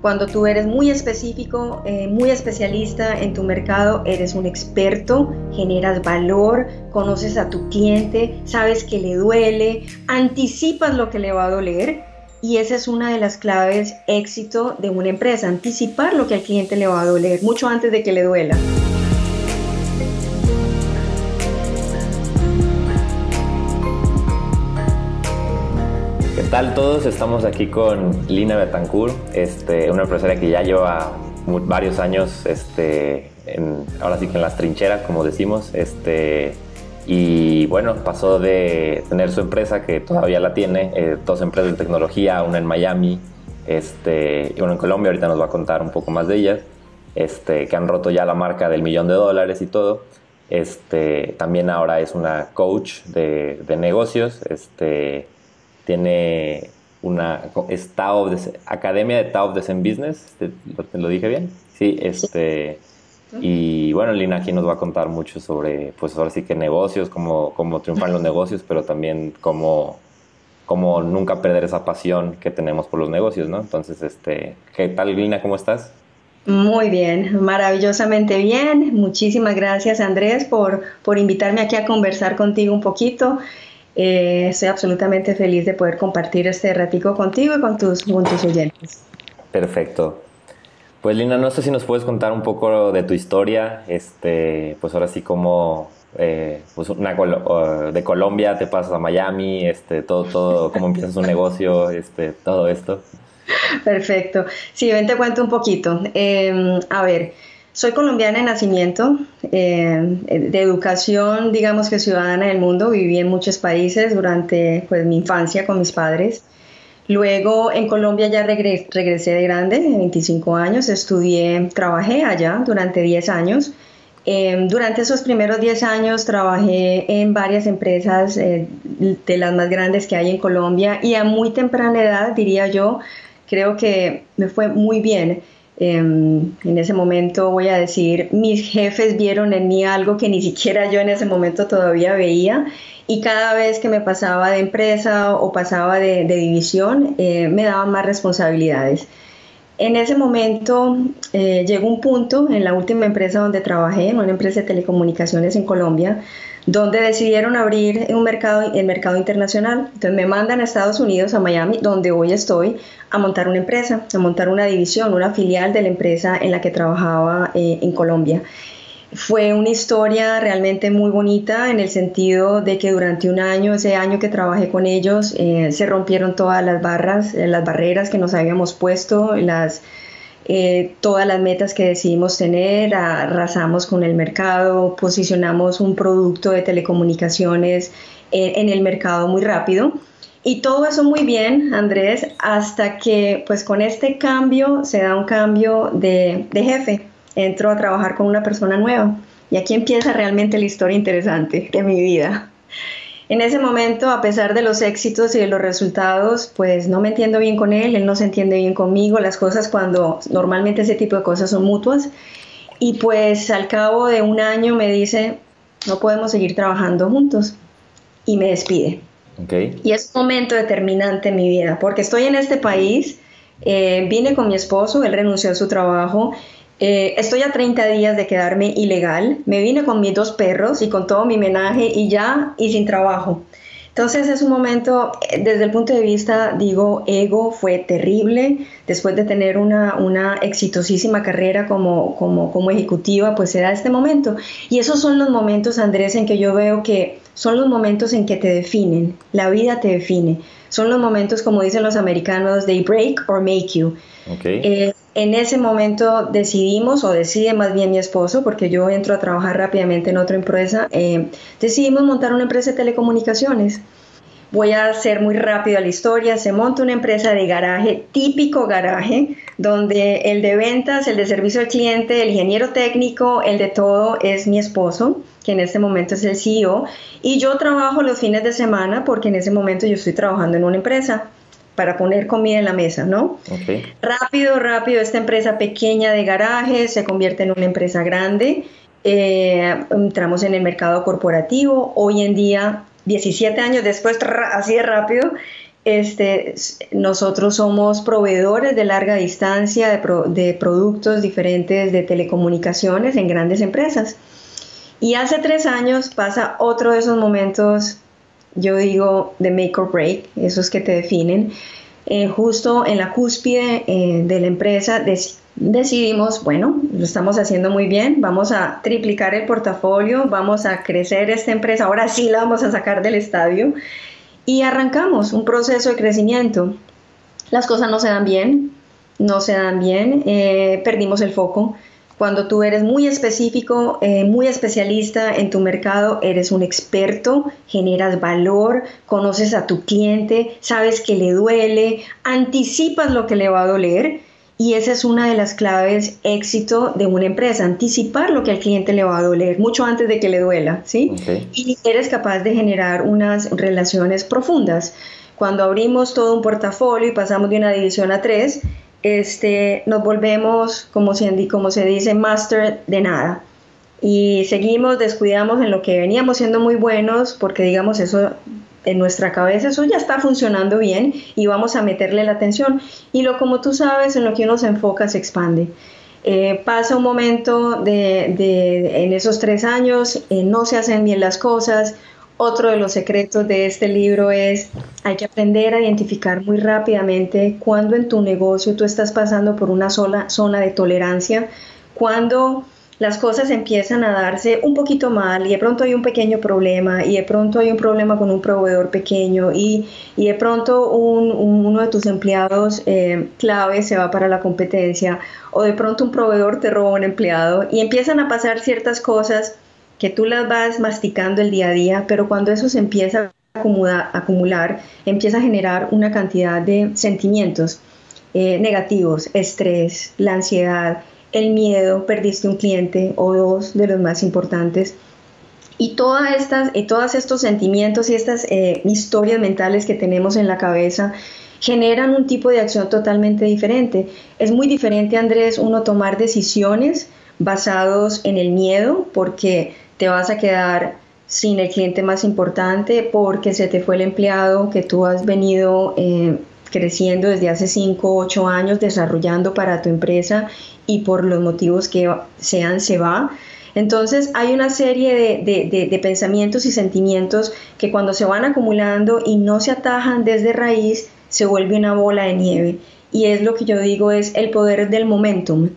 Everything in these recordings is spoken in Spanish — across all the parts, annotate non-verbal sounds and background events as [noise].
Cuando tú eres muy específico, eh, muy especialista en tu mercado, eres un experto, generas valor, conoces a tu cliente, sabes que le duele, anticipas lo que le va a doler y esa es una de las claves éxito de una empresa, anticipar lo que al cliente le va a doler mucho antes de que le duela. Tal todos? Estamos aquí con Lina Betancourt, este, una empresaria que ya lleva varios años, este, ahora sí que en las trincheras, como decimos, este, y bueno, pasó de tener su empresa, que todavía la tiene, eh, dos empresas de tecnología, una en Miami, y una en Colombia, ahorita nos va a contar un poco más de ellas, este, que han roto ya la marca del millón de dólares y todo. Este, también ahora es una coach de, de negocios, tiene una es Academia de Tao de Zen Business, ¿lo, dije bien? Sí, este y bueno, Lina aquí nos va a contar mucho sobre pues ahora sí que negocios, cómo, cómo triunfar los negocios, pero también cómo, cómo nunca perder esa pasión que tenemos por los negocios, ¿no? Entonces, este, ¿qué tal Lina? ¿Cómo estás? Muy bien, maravillosamente bien. Muchísimas gracias Andrés por, por invitarme aquí a conversar contigo un poquito. Eh, estoy absolutamente feliz de poder compartir este ratico contigo y con tus, con tus oyentes. Perfecto. Pues Lina, no sé si nos puedes contar un poco de tu historia, este, pues ahora sí como eh, pues una, de Colombia te pasas a Miami, este, todo, todo, cómo empiezas un negocio, este, todo esto. [laughs] Perfecto. Sí, ven te cuento un poquito. Em, a ver, soy colombiana de nacimiento, eh, de educación, digamos que ciudadana del mundo. Viví en muchos países durante pues, mi infancia con mis padres. Luego en Colombia ya regresé de grande, de 25 años, estudié, trabajé allá durante 10 años. Eh, durante esos primeros 10 años trabajé en varias empresas eh, de las más grandes que hay en Colombia y a muy temprana edad, diría yo, creo que me fue muy bien. Em, en ese momento voy a decir, mis jefes vieron en mí algo que ni siquiera yo en ese momento todavía veía y cada vez que me pasaba de empresa o pasaba de, división eh, me daban más responsabilidades. En ese momento eh, llegó un punto en la última empresa donde trabajé, en una empresa de telecomunicaciones en Colombia, donde decidieron abrir un mercado, el mercado internacional. Entonces me mandan a Estados Unidos, a Miami, donde hoy estoy, a montar una empresa, a montar una división, una filial de la empresa en la que trabajaba eh, en Colombia. Fue una historia realmente muy bonita en el sentido de que durante un año, ese año que trabajé con ellos, eh, se rompieron todas las barras, eh, las barreras que nos habíamos puesto, las eh, todas las metas que decidimos tener, arrasamos con el mercado, posicionamos un producto de telecomunicaciones en, el mercado muy rápido. Y todo eso muy bien, Andrés, hasta que pues con este cambio se da un cambio de, de jefe. Entro a trabajar con una persona nueva. Y aquí empieza realmente la historia interesante de mi vida. En ese momento, a pesar de los éxitos y de los resultados, pues no me entiendo bien con él, él no se entiende bien conmigo, las cosas cuando normalmente ese tipo de cosas son mutuas. Y pues al cabo de un año me dice, no podemos seguir trabajando juntos y me despide. Y es un momento determinante en mi vida, porque estoy en este país, eh, vine con mi esposo, él renunció a su trabajo eh, estoy a 30 días de quedarme ilegal. Me vine con mis dos perros y con todo mi menaje y ya, y sin trabajo. Entonces es un momento, eh, desde el punto de vista, digo, ego fue terrible. Después de tener una, una exitosísima carrera como, como, como ejecutiva, pues era este momento. Y esos son los momentos, Andrés, en que yo veo que son los momentos en que te definen, la vida te define. Son los momentos, como dicen los americanos, they break or make you. Okay. Eh, en ese momento decidimos, o decide más bien mi esposo, porque yo entro a trabajar rápidamente en otra empresa, eh, decidimos montar una empresa de telecomunicaciones. Voy a hacer muy rápido la historia. Se monta una empresa de garaje, típico garaje, donde el de ventas, el de servicio al cliente, el ingeniero técnico, el de todo es mi esposo, que en este momento es el CEO. Y yo trabajo los fines de semana porque en ese momento yo estoy trabajando en una empresa para poner comida en la mesa, ¿no? Rápido, rápido, esta empresa pequeña de garajes se convierte en una empresa grande. Eh, entramos en el mercado corporativo. Hoy en día, 17 años después, así de rápido, Este, nosotros somos proveedores de larga distancia de, productos diferentes de telecomunicaciones en grandes empresas. Y hace tres años pasa otro de esos momentos, yo digo, de make or break, esos que te definen. Eh, justo en la cúspide eh, de la empresa decidimos, bueno, lo estamos haciendo muy bien, vamos a triplicar el portafolio, vamos a crecer esta empresa, ahora sí la vamos a sacar del estadio y arrancamos un proceso de crecimiento. Las cosas no se dan bien, no se dan bien, eh, perdimos el foco. Cuando tú eres muy específico, eh, muy especialista en tu mercado, eres un experto, generas valor, conoces a tu cliente, sabes que le duele, anticipas lo que le va a doler y esa es una de las claves éxito de una empresa, anticipar lo que al cliente le va a doler mucho antes de que le duela, ¿sí? Y eres capaz de generar unas relaciones profundas. Cuando abrimos todo un portafolio y pasamos de una división a tres, este, nos volvemos, como se, como se dice, master de nada. Y seguimos, descuidamos en lo que veníamos siendo muy buenos, porque digamos eso en nuestra cabeza eso ya está funcionando bien y vamos a meterle la atención. Y lo como tú sabes, en lo que uno se enfoca se expande. Eh, pasa un momento de, en esos tres años, eh, no se hacen bien las cosas. Otro de los secretos de este libro es, hay que aprender a identificar muy rápidamente cuando en tu negocio tú estás pasando por una sola zona de tolerancia, cuando las cosas empiezan a darse un poquito mal y de pronto hay un pequeño problema y de pronto hay un problema con un proveedor pequeño y, de pronto uno de tus empleados eh, clave se va para la competencia o de pronto un proveedor te roba un empleado y empiezan a pasar ciertas cosas que tú las vas masticando el día a día, pero cuando eso se empieza a acumular, empieza a generar una cantidad de sentimientos eh, negativos, estrés, la ansiedad, el miedo, perdiste un cliente o dos de los más importantes. Y todas estas, y todos estos sentimientos y estas eh, historias mentales que tenemos en la cabeza generan un tipo de acción totalmente diferente. Es muy diferente, Andrés, uno tomar decisiones basados en el miedo porque te vas a quedar sin el cliente más importante, porque se te fue el empleado que tú has venido eh, creciendo desde hace 5 o 8 años, desarrollando para tu empresa y por los motivos que sean se va. Entonces hay una serie de, pensamientos y sentimientos que cuando se van acumulando y no se atajan desde raíz, se vuelve una bola de nieve. Y es lo que yo digo, es el poder del momentum.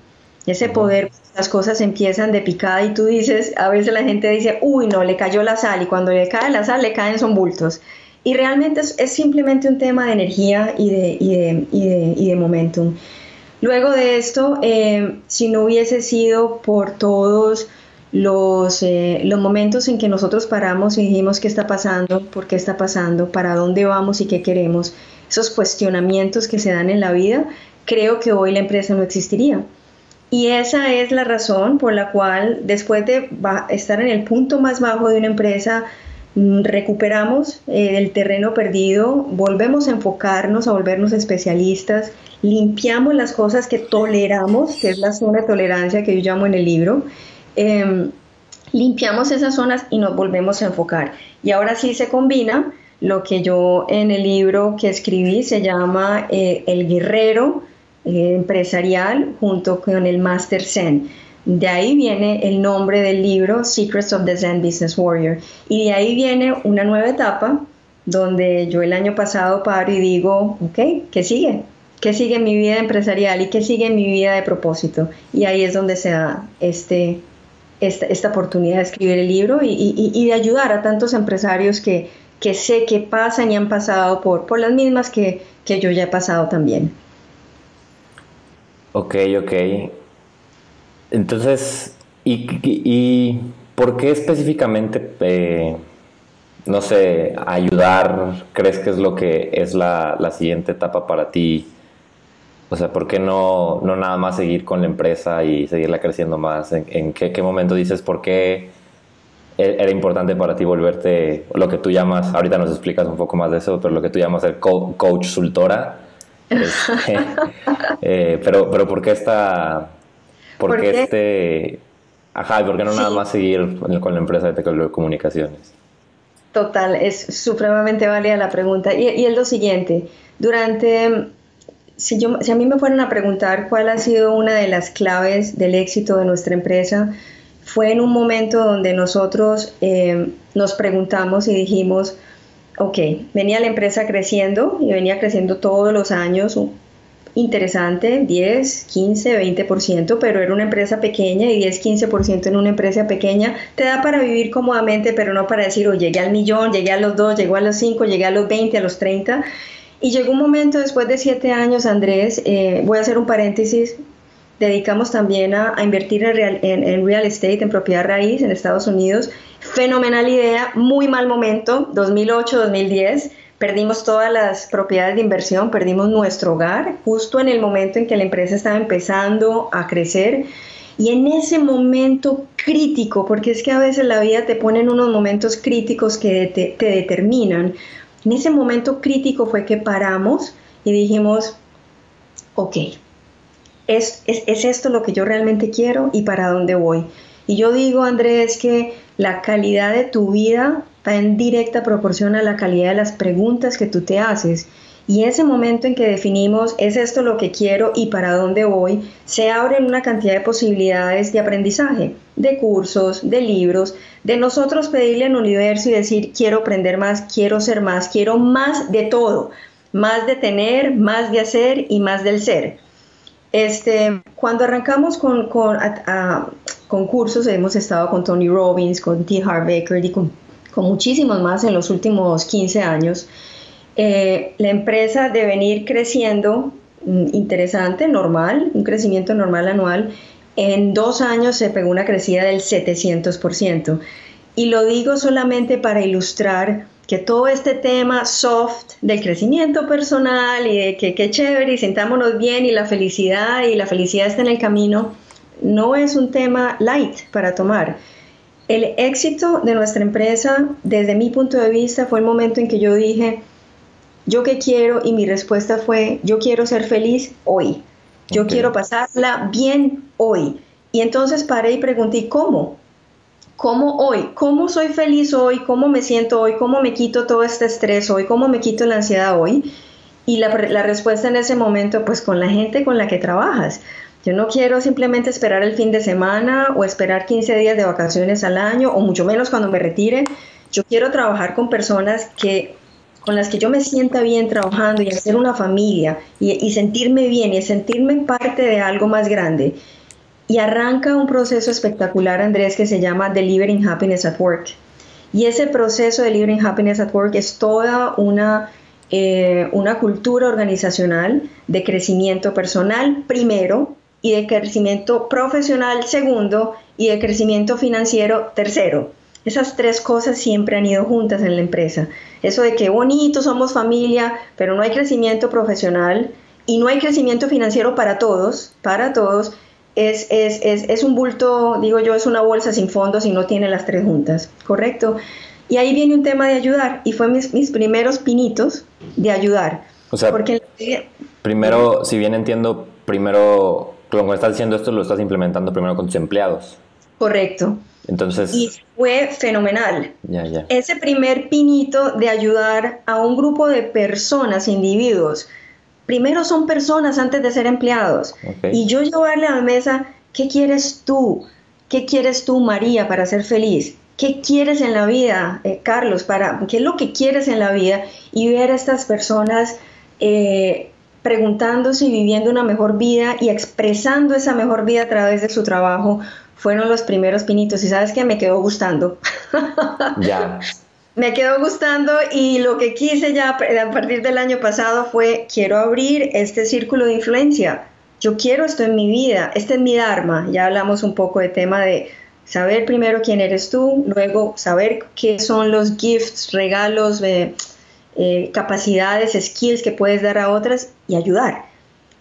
Ese poder, las cosas empiezan de picada y tú dices, a veces la gente dice, uy, no, le cayó la sal y cuando le cae la sal le caen son bultos. Y realmente es, simplemente un tema de energía y de, y de, y de momentum. Luego de esto, eh, si no hubiese sido por todos los, eh, los momentos en que nosotros paramos y dijimos qué está pasando, por qué está pasando, para dónde vamos y qué queremos, esos cuestionamientos que se dan en la vida, creo que hoy la empresa no existiría. Y esa es la razón por la cual después de estar en el punto más bajo de una empresa, Mm, recuperamos eh, el terreno perdido, volvemos a enfocarnos, a volvernos especialistas, limpiamos las cosas que toleramos, que es la zona de tolerancia que yo llamo en el libro, em, limpiamos esas zonas y nos volvemos a enfocar. Y ahora sí se combina lo que yo en el libro que escribí se llama eh, El Guerrero eh, Empresarial junto con el Master Zen de ahí viene el nombre del libro Secrets of the Zen Business Warrior. Y de ahí viene una nueva etapa donde yo el año pasado paro y digo, ok, ¿qué sigue? ¿Qué sigue en mi vida empresarial y qué sigue en mi vida de propósito? Y ahí es donde se da este, esta, oportunidad de escribir el libro y, de ayudar a tantos empresarios que, sé que pasan y han pasado por, por las mismas que, que yo ya he pasado también. Ok, ok. Entonces, ¿y, por qué específicamente, eh, no sé, ayudar, crees que es lo que es la, siguiente etapa para ti? O sea, ¿por qué no, no nada más seguir con la empresa y seguirla creciendo más? ¿En, qué, momento dices por qué e, era importante para ti volverte lo que tú llamas, ahorita nos explicas un poco más de eso, pero lo que tú llamas el coach sultora? Este, [laughs] eh, pero, pero ¿por qué esta ¿Por, qué este... Ajá, ¿y por qué no nada más seguir con la empresa de telecomunicaciones? Total, es supremamente válida la pregunta. Y, y es lo siguiente, durante, si, yo, si a mí me fueran a preguntar cuál ha sido una de las claves del éxito de nuestra empresa, fue en un momento donde nosotros eh, nos preguntamos y dijimos, ok, venía la empresa creciendo y venía creciendo todos los años, interesante, 10, 15, 20%, pero era una empresa pequeña y 10, 15% en una empresa pequeña te da para vivir cómodamente, pero no para decir, oh, llegué al millón, llegué a los 2, llegué a los 5, llegué a los 20, a los 30. Y llegó un momento después de 7 años, Andrés, eh, voy a hacer un paréntesis, dedicamos también a, invertir en real, en real estate, en propiedad raíz en Estados Unidos. Fenomenal idea, muy mal momento, 2008-2010 perdimos todas las propiedades de inversión, perdimos nuestro hogar justo en el momento en que la empresa estaba empezando a crecer. Y en ese momento crítico, porque es que a veces la vida te pone en unos momentos críticos que te, determinan, en ese momento crítico fue que paramos y dijimos, ok, es, es, es, esto lo que yo realmente quiero y para dónde voy. Y yo digo, Andrés, que la calidad de tu vida va en directa proporción a la calidad de las preguntas que tú te haces. Y ese momento en que definimos, ¿es esto lo que quiero y para dónde voy? Se abren una cantidad de posibilidades de aprendizaje, de cursos, de libros, de nosotros pedirle al universo y decir, quiero aprender más, quiero ser más, quiero más de todo, más de tener, más de hacer y más del ser. Este, cuando arrancamos con, con, cursos, hemos estado con Tony Robbins, con T. Harv Baker y con con muchísimos más en los últimos 15 años. Eh, la empresa de venir creciendo mm, interesante, normal, un crecimiento normal anual. En dos años se pegó una crecida del 700%. Y lo digo solamente para ilustrar que todo este tema soft del crecimiento personal y de que qué chévere y sentámonos bien y la felicidad y la felicidad está en el camino, no es un tema light para tomar el éxito de nuestra empresa, desde mi punto de vista, fue el momento en que yo dije, yo qué quiero y mi respuesta fue, yo quiero ser feliz hoy, yo quiero pasarla bien hoy. Y entonces paré y pregunté, ¿cómo? ¿Cómo hoy? ¿Cómo soy feliz hoy? ¿Cómo me siento hoy? ¿Cómo me quito todo este estrés hoy? ¿Cómo me quito la ansiedad hoy? Y la, respuesta en ese momento, pues con la gente con la que trabajas. Yo no quiero simplemente esperar el fin de semana o esperar 15 días de vacaciones al año o mucho menos cuando me retire. Yo quiero trabajar con personas que con las que yo me sienta bien trabajando y hacer una familia y, y sentirme bien y sentirme parte de algo más grande. Y arranca un proceso espectacular, Andrés, que se llama Delivering Happiness at Work. Y ese proceso de Delivering Happiness at Work es toda una, eh, una cultura organizacional de crecimiento personal primero, y de crecimiento profesional segundo y de crecimiento financiero tercero. Esas tres cosas siempre han ido juntas en la empresa. Eso de que bonito, somos familia, pero no hay crecimiento profesional y no hay crecimiento financiero para todos, para todos, es, es, es, es un bulto, digo yo, es una bolsa sin fondos y no tiene las tres juntas, ¿correcto? Y ahí viene un tema de ayudar y fue mis, mis primeros pinitos de ayudar. O sea, porque primero, si bien entiendo, primero cuando estás diciendo esto, lo estás implementando primero con tus empleados. Correcto. Entonces. Y fue fenomenal. Ya, ya. Ese primer pinito de ayudar a un grupo de personas, individuos. Primero son personas antes de ser empleados. Y yo llevarle a la mesa, ¿qué quieres tú? ¿Qué quieres tú, María, para ser feliz? ¿Qué quieres en la vida, eh, Carlos? Para, ¿Qué es lo que quieres en la vida? Y ver a estas personas eh, preguntándose y viviendo una mejor vida y expresando esa mejor vida a través de su trabajo fueron los primeros pinitos y sabes que me quedó gustando. Ya. [laughs] me quedó gustando y lo que quise ya a partir del año pasado fue quiero abrir este círculo de influencia. Yo quiero esto en mi vida, este es mi dharma. Ya hablamos un poco de tema de saber primero quién eres tú, luego saber qué son los gifts, regalos, de eh, capacidades, skills que puedes dar a otras y ayudar.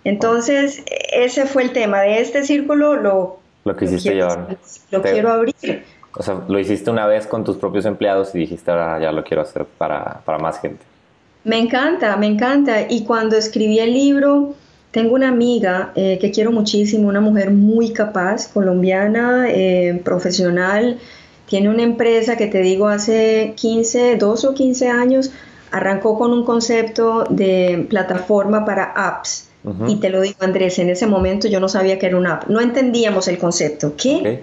Entonces, ese fue el tema de este círculo, lo, lo que hiciste quiero, Lo quiero abrir. O sea, lo hiciste una vez con tus propios empleados y dijiste, ahora ya lo quiero hacer para, para más gente. Me encanta, me encanta. Y cuando escribí el libro, tengo una amiga eh, que quiero muchísimo, una mujer muy capaz, colombiana, eh, profesional, tiene una empresa que te digo hace 15, 12 o 15 años, arrancó con un concepto de plataforma para apps. Y te lo digo, Andrés, en ese momento yo no sabía que era una app. No entendíamos el concepto. ¿Qué?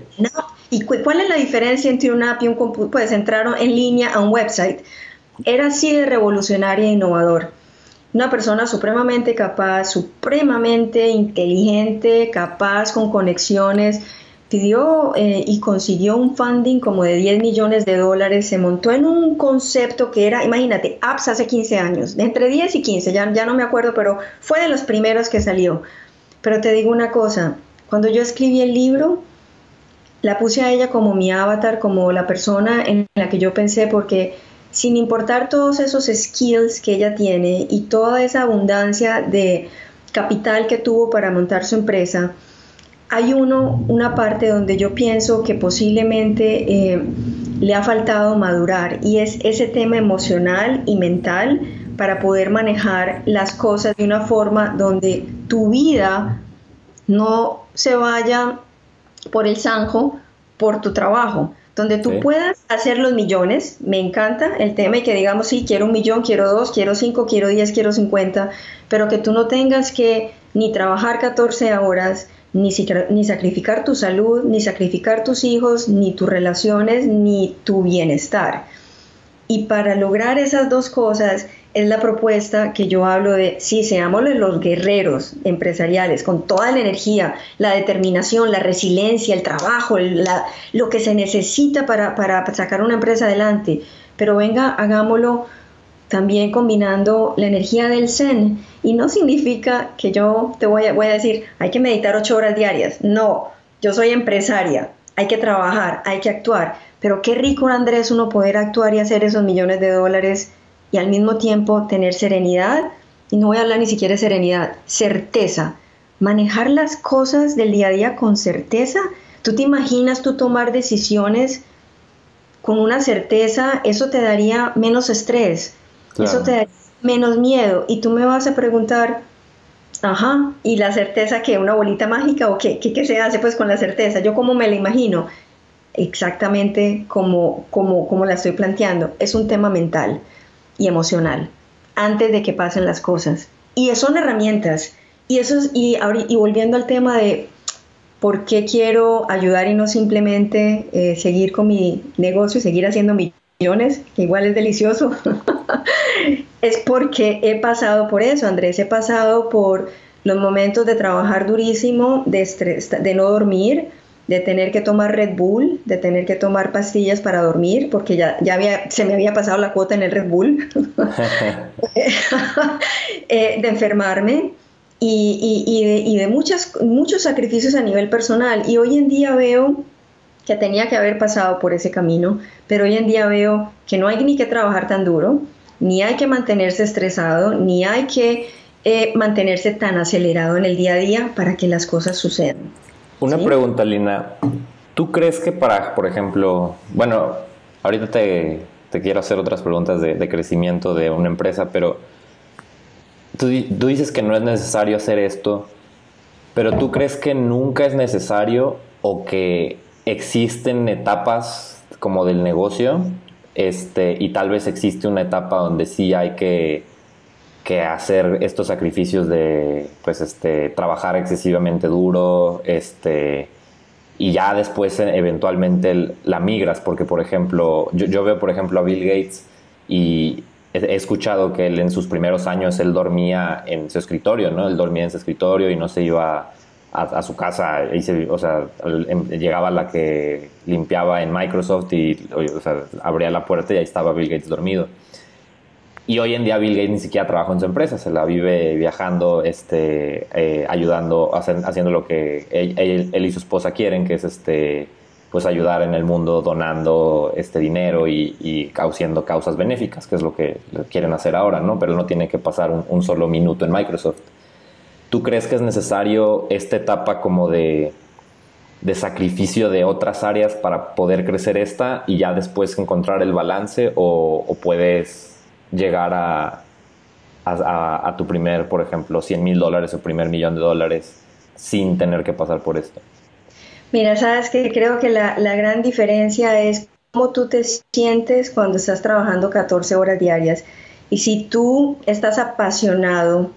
¿Y cuál es la diferencia entre una app y un computador? Pues entraron en línea a un website. Era así de revolucionaria e innovador. Una persona supremamente capaz, supremamente inteligente, capaz con conexiones, pidió eh, y consiguió un funding como de 10 millones de dólares, se montó en un concepto que era, imagínate, apps hace 15 años, entre 10 y 15, ya, ya no me acuerdo, pero fue de los primeros que salió. Pero te digo una cosa, cuando yo escribí el libro, la puse a ella como mi avatar, como la persona en la que yo pensé, porque sin importar todos esos skills que ella tiene y toda esa abundancia de capital que tuvo para montar su empresa, hay uno, una parte donde yo pienso que posiblemente eh, le ha faltado madurar y es ese tema emocional y mental para poder manejar las cosas de una forma donde tu vida no se vaya por el zanjo por tu trabajo, donde tú puedas hacer los millones, me encanta el tema y que digamos, sí, quiero un millón, quiero dos, quiero cinco, quiero diez, quiero cincuenta, pero que tú no tengas que ni trabajar 14 horas, ni, ni sacrificar tu salud, ni sacrificar tus hijos, ni tus relaciones, ni tu bienestar. Y para lograr esas dos cosas es la propuesta que yo hablo de, sí, seamos los guerreros empresariales, con toda la energía, la determinación, la resiliencia, el trabajo, lo que se necesita para, para sacar una empresa adelante, pero venga, hagámoslo también combinando la energía del Zen. Y no significa que yo te voy a, voy a decir, hay que meditar ocho horas diarias. No, yo soy empresaria, hay que trabajar, hay que actuar. Pero qué rico, Andrés, uno poder actuar y hacer esos millones de dólares y al mismo tiempo tener serenidad. Y no voy a hablar ni siquiera de serenidad, certeza. Manejar las cosas del día a día con certeza. ¿Tú te imaginas tú tomar decisiones con una certeza? Eso te daría menos estrés eso te da menos miedo. Y tú me vas a preguntar, ajá, ¿y la certeza que una bolita mágica o qué, qué, se hace pues con la certeza? Yo como me la imagino, exactamente como, como, como la estoy planteando. Es un tema mental y emocional antes de que pasen las cosas. Y son herramientas. Y, eso y, y volviendo al tema de por qué quiero ayudar y no simplemente eh, seguir con mi negocio y seguir haciendo millones, que igual es delicioso. [laughs] es porque he pasado por eso, Andrés, he pasado por los momentos de trabajar durísimo, de no dormir, de tener que tomar Red Bull, de tener que tomar pastillas para dormir, porque ya, ya había, se me había pasado la cuota en el Red Bull, [laughs] eh, de enfermarme y, y, de, y muchas, muchos sacrificios a nivel personal. Y hoy en día veo que tenía que haber pasado por ese camino, pero hoy en día veo que no hay ni que trabajar tan duro, ni hay que mantenerse estresado, ni hay que eh, mantenerse tan acelerado en el día a día para que las cosas sucedan. Una pregunta, Lina. ¿Tú crees que para, por ejemplo, bueno, ahorita te, quiero hacer otras preguntas de, crecimiento de una empresa, pero tú, tú dices que no es necesario hacer esto, pero ¿tú crees que nunca es necesario o que existen etapas como del negocio este, y tal vez existe una etapa donde sí hay que, hacer estos sacrificios de pues este trabajar excesivamente duro este y ya después eh, eventualmente la migras porque por ejemplo yo, veo por ejemplo a Bill Gates y he, escuchado que él en sus primeros años él dormía en su escritorio no él dormía en su escritorio y no se iba a, su casa, o sea, em, llegaba la que limpiaba en Microsoft y abría la puerta y ahí estaba Bill Gates dormido. Y hoy en día Bill Gates ni siquiera trabaja en su empresa, se la vive viajando, este, eh, ayudando, haciendo lo que él, y su esposa quieren, que es este, pues ayudar en el mundo donando este dinero y, y haciendo causas benéficas, que es lo que quieren hacer ahora, ¿no? Pero no tiene que pasar un solo minuto en Microsoft. ¿Tú crees que es necesario esta etapa como de, sacrificio de otras áreas para poder crecer esta y ya después encontrar el balance o, puedes llegar a, a, tu primer, por ejemplo, 100 mil dólares o primer millón de dólares sin tener que pasar por esto? Mira, sabes que creo que la, la gran diferencia es cómo tú te sientes cuando estás trabajando 14 horas diarias. Y si tú estás apasionado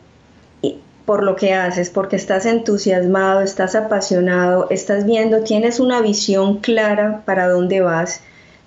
por lo que haces, porque estás entusiasmado, estás apasionado, estás viendo, tienes una visión clara para dónde vas,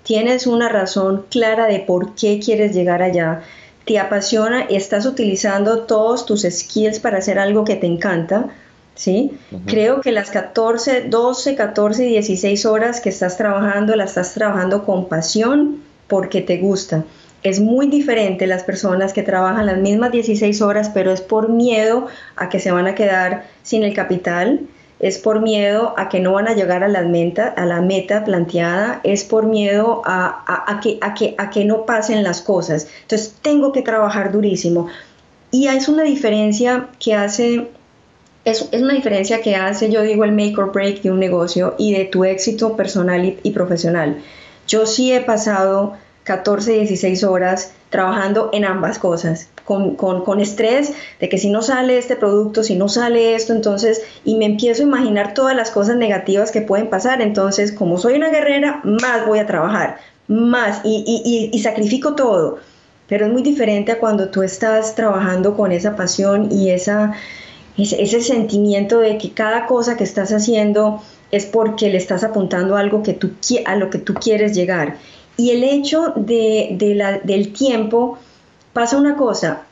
tienes una razón clara de por qué quieres llegar allá, te apasiona y estás utilizando todos tus skills para hacer algo que te encanta, ¿sí? Creo que las 14, 12, 14, 16 horas que estás trabajando, las estás trabajando con pasión porque te gusta. Es muy diferente las personas que trabajan las mismas 16 horas, pero es por miedo a que se van a quedar sin el capital, es por miedo a que no van a llegar a la meta, a la meta planteada, es por miedo a, que, a, que, a que no pasen las cosas. Entonces tengo que trabajar durísimo. Y es una diferencia que hace es, es, una diferencia que hace, yo digo, el make or break de un negocio y de tu éxito personal y, profesional. Yo sí he pasado 14, 16 horas trabajando en ambas cosas, con, con, con, estrés de que si no sale este producto, si no sale esto, entonces, y me empiezo a imaginar todas las cosas negativas que pueden pasar, entonces, como soy una guerrera, más voy a trabajar, más, y, y, y sacrifico todo, pero es muy diferente a cuando tú estás trabajando con esa pasión y esa ese, sentimiento de que cada cosa que estás haciendo es porque le estás apuntando algo que tú, a lo que tú quieres llegar. Y el hecho de, la, del tiempo, pasa una cosa,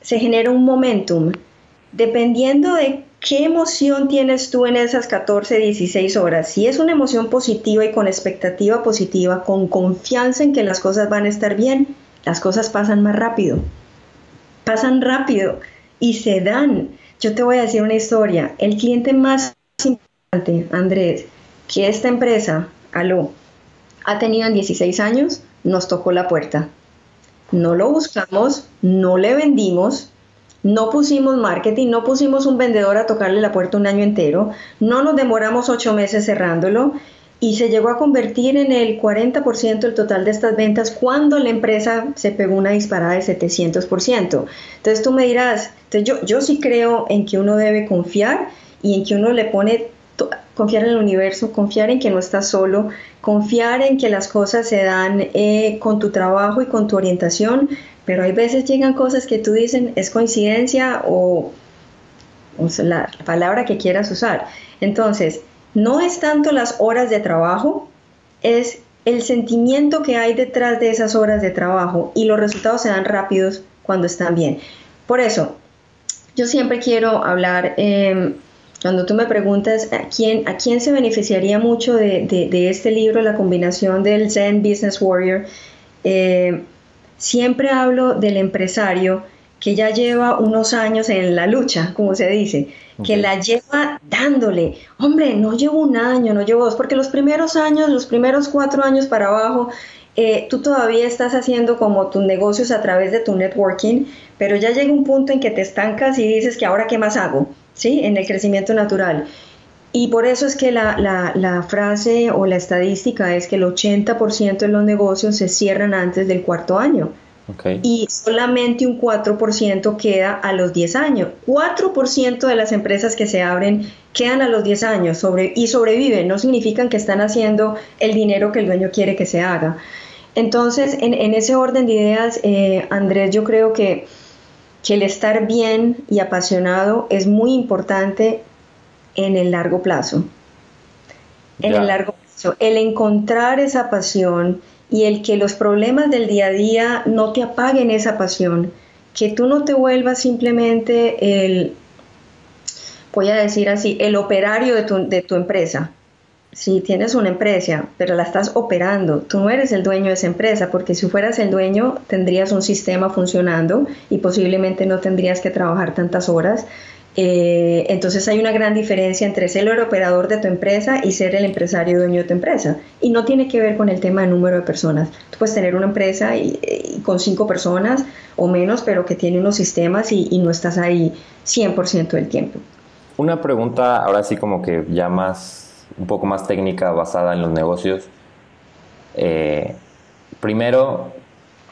se genera un momentum. Dependiendo de qué emoción tienes tú en esas 14, 16 horas, si es una emoción positiva y con expectativa positiva, con confianza en que las cosas van a estar bien, las cosas pasan más rápido. Pasan rápido y se dan. Yo te voy a decir una historia. El cliente más importante, Andrés, que esta empresa, Aló, ha tenido en 16 años, nos tocó la puerta. No lo buscamos, no le vendimos, no pusimos marketing, no pusimos un vendedor a tocarle la puerta un año entero, no nos demoramos ocho meses cerrándolo y se llegó a convertir en el 40% del total de estas ventas cuando la empresa se pegó una disparada de 700%. Entonces tú me dirás, yo, yo sí creo en que uno debe confiar y en que uno le pone, confiar en el universo, confiar en que no estás solo, confiar en que las cosas se dan eh, con tu trabajo y con tu orientación, pero hay veces llegan cosas que tú dicen es coincidencia o, la palabra que quieras usar. Entonces, no es tanto las horas de trabajo, es el sentimiento que hay detrás de esas horas de trabajo y los resultados se dan rápidos cuando están bien. Por eso, yo siempre quiero hablar, em, cuando tú me preguntas a quién, a quién se beneficiaría mucho de, este libro, la combinación del Zen Business Warrior, eh, siempre hablo del empresario que ya lleva unos años en la lucha, como se dice, que la lleva dándole, hombre, no llevo un año, no llevo dos, porque los primeros años, los primeros cuatro años para abajo, eh, tú todavía estás haciendo como tus negocios a través de tu networking, pero ya llega un punto en que te estancas y dices que ahora qué más hago, ¿sí? En el crecimiento natural. Y por eso es que la, la, la frase o la estadística es que el 80% de los negocios se cierran antes del cuarto año. Y solamente un 4% queda a los 10 años. 4% de las empresas que se abren quedan a los 10 años sobre, y sobreviven. No significan que están haciendo el dinero que el dueño quiere que se haga. Entonces, en, ese orden de ideas, eh, Andrés, yo creo que, que el estar bien y apasionado es muy importante en el largo plazo. En el largo plazo. El encontrar esa pasión y el que los problemas del día a día no te apaguen esa pasión, que tú no te vuelvas simplemente el, voy a decir así, el operario de tu, de tu empresa. Si tienes una empresa, pero la estás operando, tú no eres el dueño de esa empresa, porque si fueras el dueño tendrías un sistema funcionando y posiblemente no tendrías que trabajar tantas horas eh, entonces hay una gran diferencia entre ser el operador de tu empresa y ser el empresario dueño de tu empresa. Y no tiene que ver con el tema de número de personas. Tú puedes tener una empresa y, con cinco personas o menos, pero que tiene unos sistemas y, no estás ahí 100% del tiempo. Una pregunta ahora sí como que ya más, un poco más técnica basada en los negocios. Eh, primero,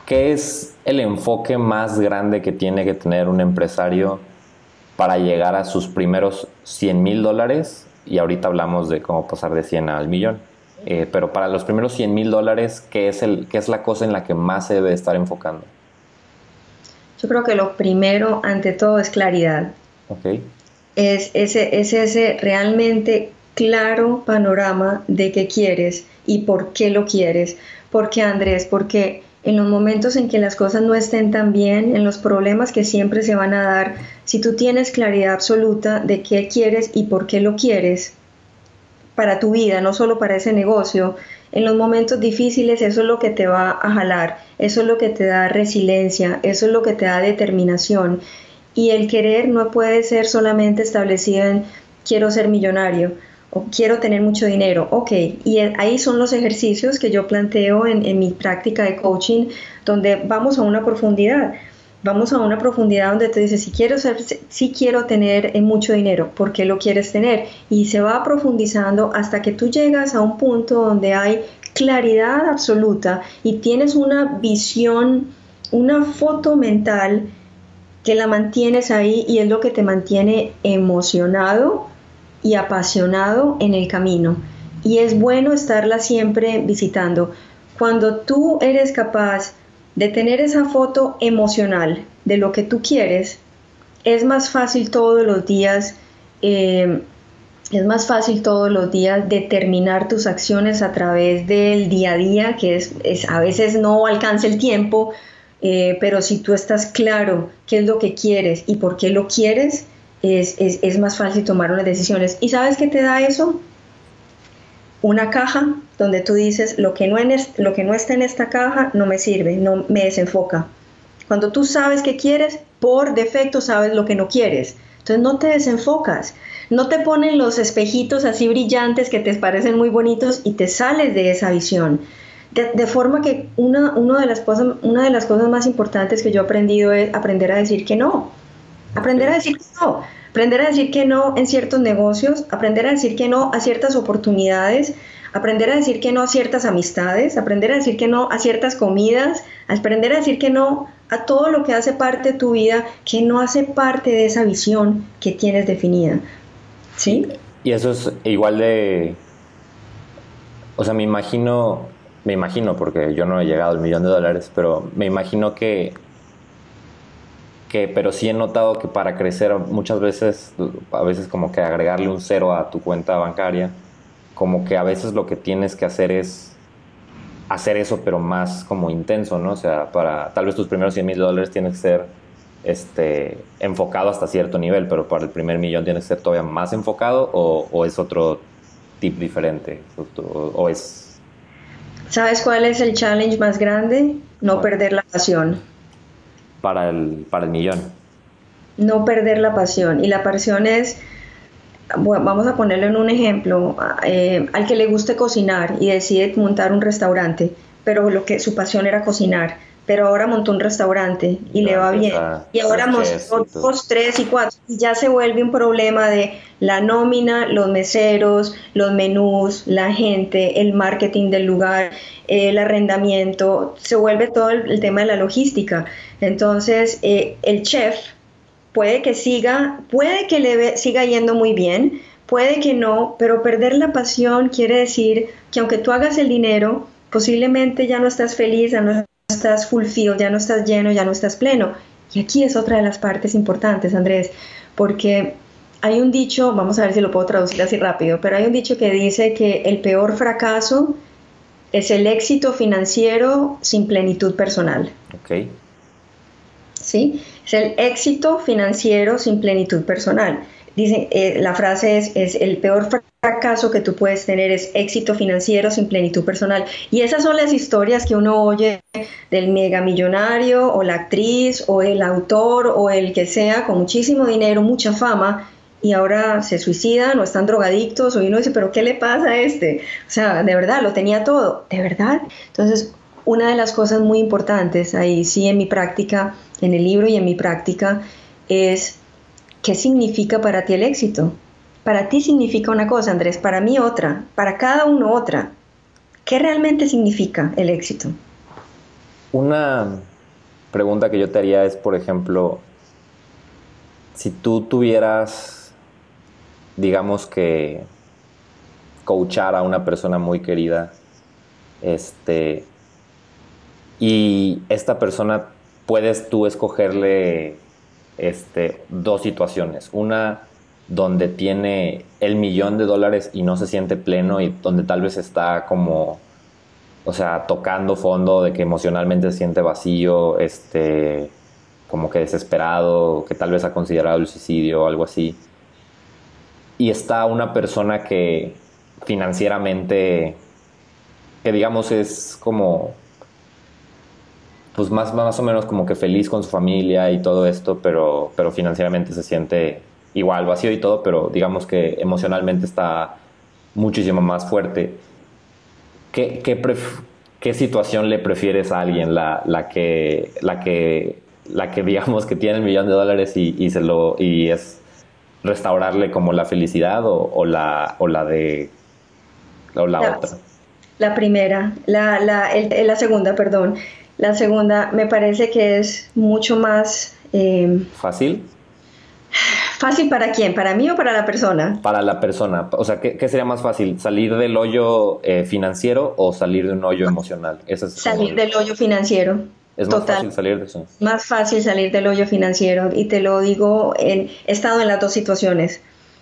¿qué es el enfoque más grande que tiene que tener un empresario? para llegar a sus primeros 100 mil dólares y ahorita hablamos de cómo pasar de 100 al millón. Eh, pero para los primeros 100 mil dólares, ¿qué es, el, ¿qué es la cosa en la que más se debe estar enfocando? Yo creo que lo primero, ante todo, es claridad. Es ese, es ese realmente claro panorama de qué quieres y por qué lo quieres. ¿Por qué, Andrés? Porque en los momentos en que las cosas no estén tan bien, en los problemas que siempre se van a dar, si tú tienes claridad absoluta de qué quieres y por qué lo quieres para tu vida, no solo para ese negocio, en los momentos difíciles eso es lo que te va a jalar, eso es lo que te da resiliencia, eso es lo que te da determinación. Y el querer no puede ser solamente establecido en quiero ser millonario quiero tener mucho dinero. Ok, y ahí son los ejercicios que yo planteo en, mi práctica de coaching, donde vamos a una profundidad. Vamos a una profundidad donde te dices, si quiero, ser, si quiero tener eh, mucho dinero, ¿por qué lo quieres tener? Y se va profundizando hasta que tú llegas a un punto donde hay claridad absoluta y tienes una visión, una foto mental que la mantienes ahí y es lo que te mantiene emocionado y apasionado en el camino. Y es bueno estarla siempre visitando. Cuando tú eres capaz de tener esa foto emocional de lo que tú quieres, es más fácil todos los días, eh, es más fácil todos los días determinar tus acciones a través del día a día, que es, a veces no alcanza el tiempo, eh, pero si tú estás claro qué es lo que quieres y por qué lo quieres, es, es más fácil tomar unas decisiones. ¿Y sabes qué te da eso? una caja donde tú dices, lo que, no lo que no está en esta caja no me sirve, no me desenfoca. Cuando tú sabes qué quieres, por defecto sabes lo que no quieres. Entonces no te desenfocas, no te ponen los espejitos así brillantes que te parecen muy bonitos y te sales de esa visión. De, forma que una, de las cosas, una de las cosas más importantes que yo he aprendido es aprender a decir que no. Aprender a decir que no aprender a decir que no en ciertos negocios, aprender a decir que no a ciertas oportunidades, aprender a decir que no a ciertas amistades, aprender a decir que no a ciertas comidas, aprender a decir que no a todo lo que hace parte de tu vida, que no hace parte de esa visión que tienes definida. ¿Sí? Y eso es igual de... O sea, me imagino, me imagino, porque yo no he llegado al millón de dólares, pero me imagino que que, pero sí he notado que para crecer muchas veces, a veces como que agregarle un cero a tu cuenta bancaria, como que a veces lo que tienes que hacer es hacer eso, pero más como intenso, ¿no? O sea, para tal vez tus primeros 100 mil dólares tienes que ser este, enfocado hasta cierto nivel, pero para el primer millón tienes que ser todavía más enfocado o, es otro tip diferente o, es... ¿Sabes cuál es el challenge más grande? No perder la pasión para el, para el millón. No perder la pasión. Y la pasión es, vamos a ponerlo en un ejemplo, eh, al que le guste cocinar y decide montar un restaurante, pero lo que su pasión era cocinar pero ahora montó un restaurante y le va bien. Y ahora montó dos, tres y cuatro. Y ya se vuelve un problema de la nómina, los meseros, los menús, la gente, el marketing del lugar, el arrendamiento. Se vuelve todo el, tema de la logística. Entonces, eh, el chef puede que siga, puede que le siga yendo muy bien, puede que no, pero perder la pasión quiere decir que aunque tú hagas el dinero, posiblemente ya no estás feliz, ya no estás fulfilled, ya no estás lleno, ya no estás pleno. Y aquí es otra de las partes importantes, Andrés, porque hay un dicho, vamos a ver si lo puedo traducir así rápido, pero hay un dicho que dice que el peor fracaso es el éxito financiero sin plenitud personal. Ok. ¿Sí? Es el éxito financiero sin plenitud personal. Dice, eh, la frase es, es el peor fracaso que tú puedes tener es éxito financiero sin plenitud personal. Y esas son las historias que uno oye del mega millonario o la actriz o el autor o el que sea con muchísimo dinero, mucha fama y ahora se suicidan o están drogadictos o uno dice, pero ¿qué le pasa a este? O sea, de verdad, lo tenía todo, de verdad. Entonces, una de las cosas muy importantes ahí sí en mi práctica, en el libro y en mi práctica, es ¿Qué significa para ti el éxito? Para ti significa una cosa, Andrés, para mí otra, para cada uno otra. ¿Qué realmente significa el éxito? Una pregunta que yo te haría es, por ejemplo, si tú tuvieras, digamos que, coachar a una persona muy querida. Este, y esta persona puedes tú escogerle este, dos situaciones. Una donde tiene el millón de dólares y no se siente pleno y donde tal vez está como, o sea, tocando fondo de que emocionalmente se siente vacío, este, como que desesperado, que tal vez ha considerado el suicidio o algo así. Y está una persona que financieramente, que digamos es como, pues más, más o menos como que feliz con su familia y todo esto, pero, pero financieramente se siente igual vacío y todo, pero digamos que emocionalmente está muchísimo más fuerte. ¿Qué, qué, situación le prefieres a alguien? La, la, que, la, que, la que digamos que tiene el millón de dólares y, se lo, y es restaurarle como la felicidad o, la, o la de o la, otra. La primera, la, la, la segunda, perdón. La segunda me parece que es mucho más... Eh, ¿Fácil? ¿Fácil para quién? ¿Para mí o para la persona? Para la persona. O sea, ¿qué, sería más fácil? ¿Salir del hoyo eh, financiero o salir de un hoyo emocional? salir del hoyo financiero. Es más fácil salir de eso. Más fácil salir del hoyo financiero. Y te lo digo, he estado en las dos situaciones.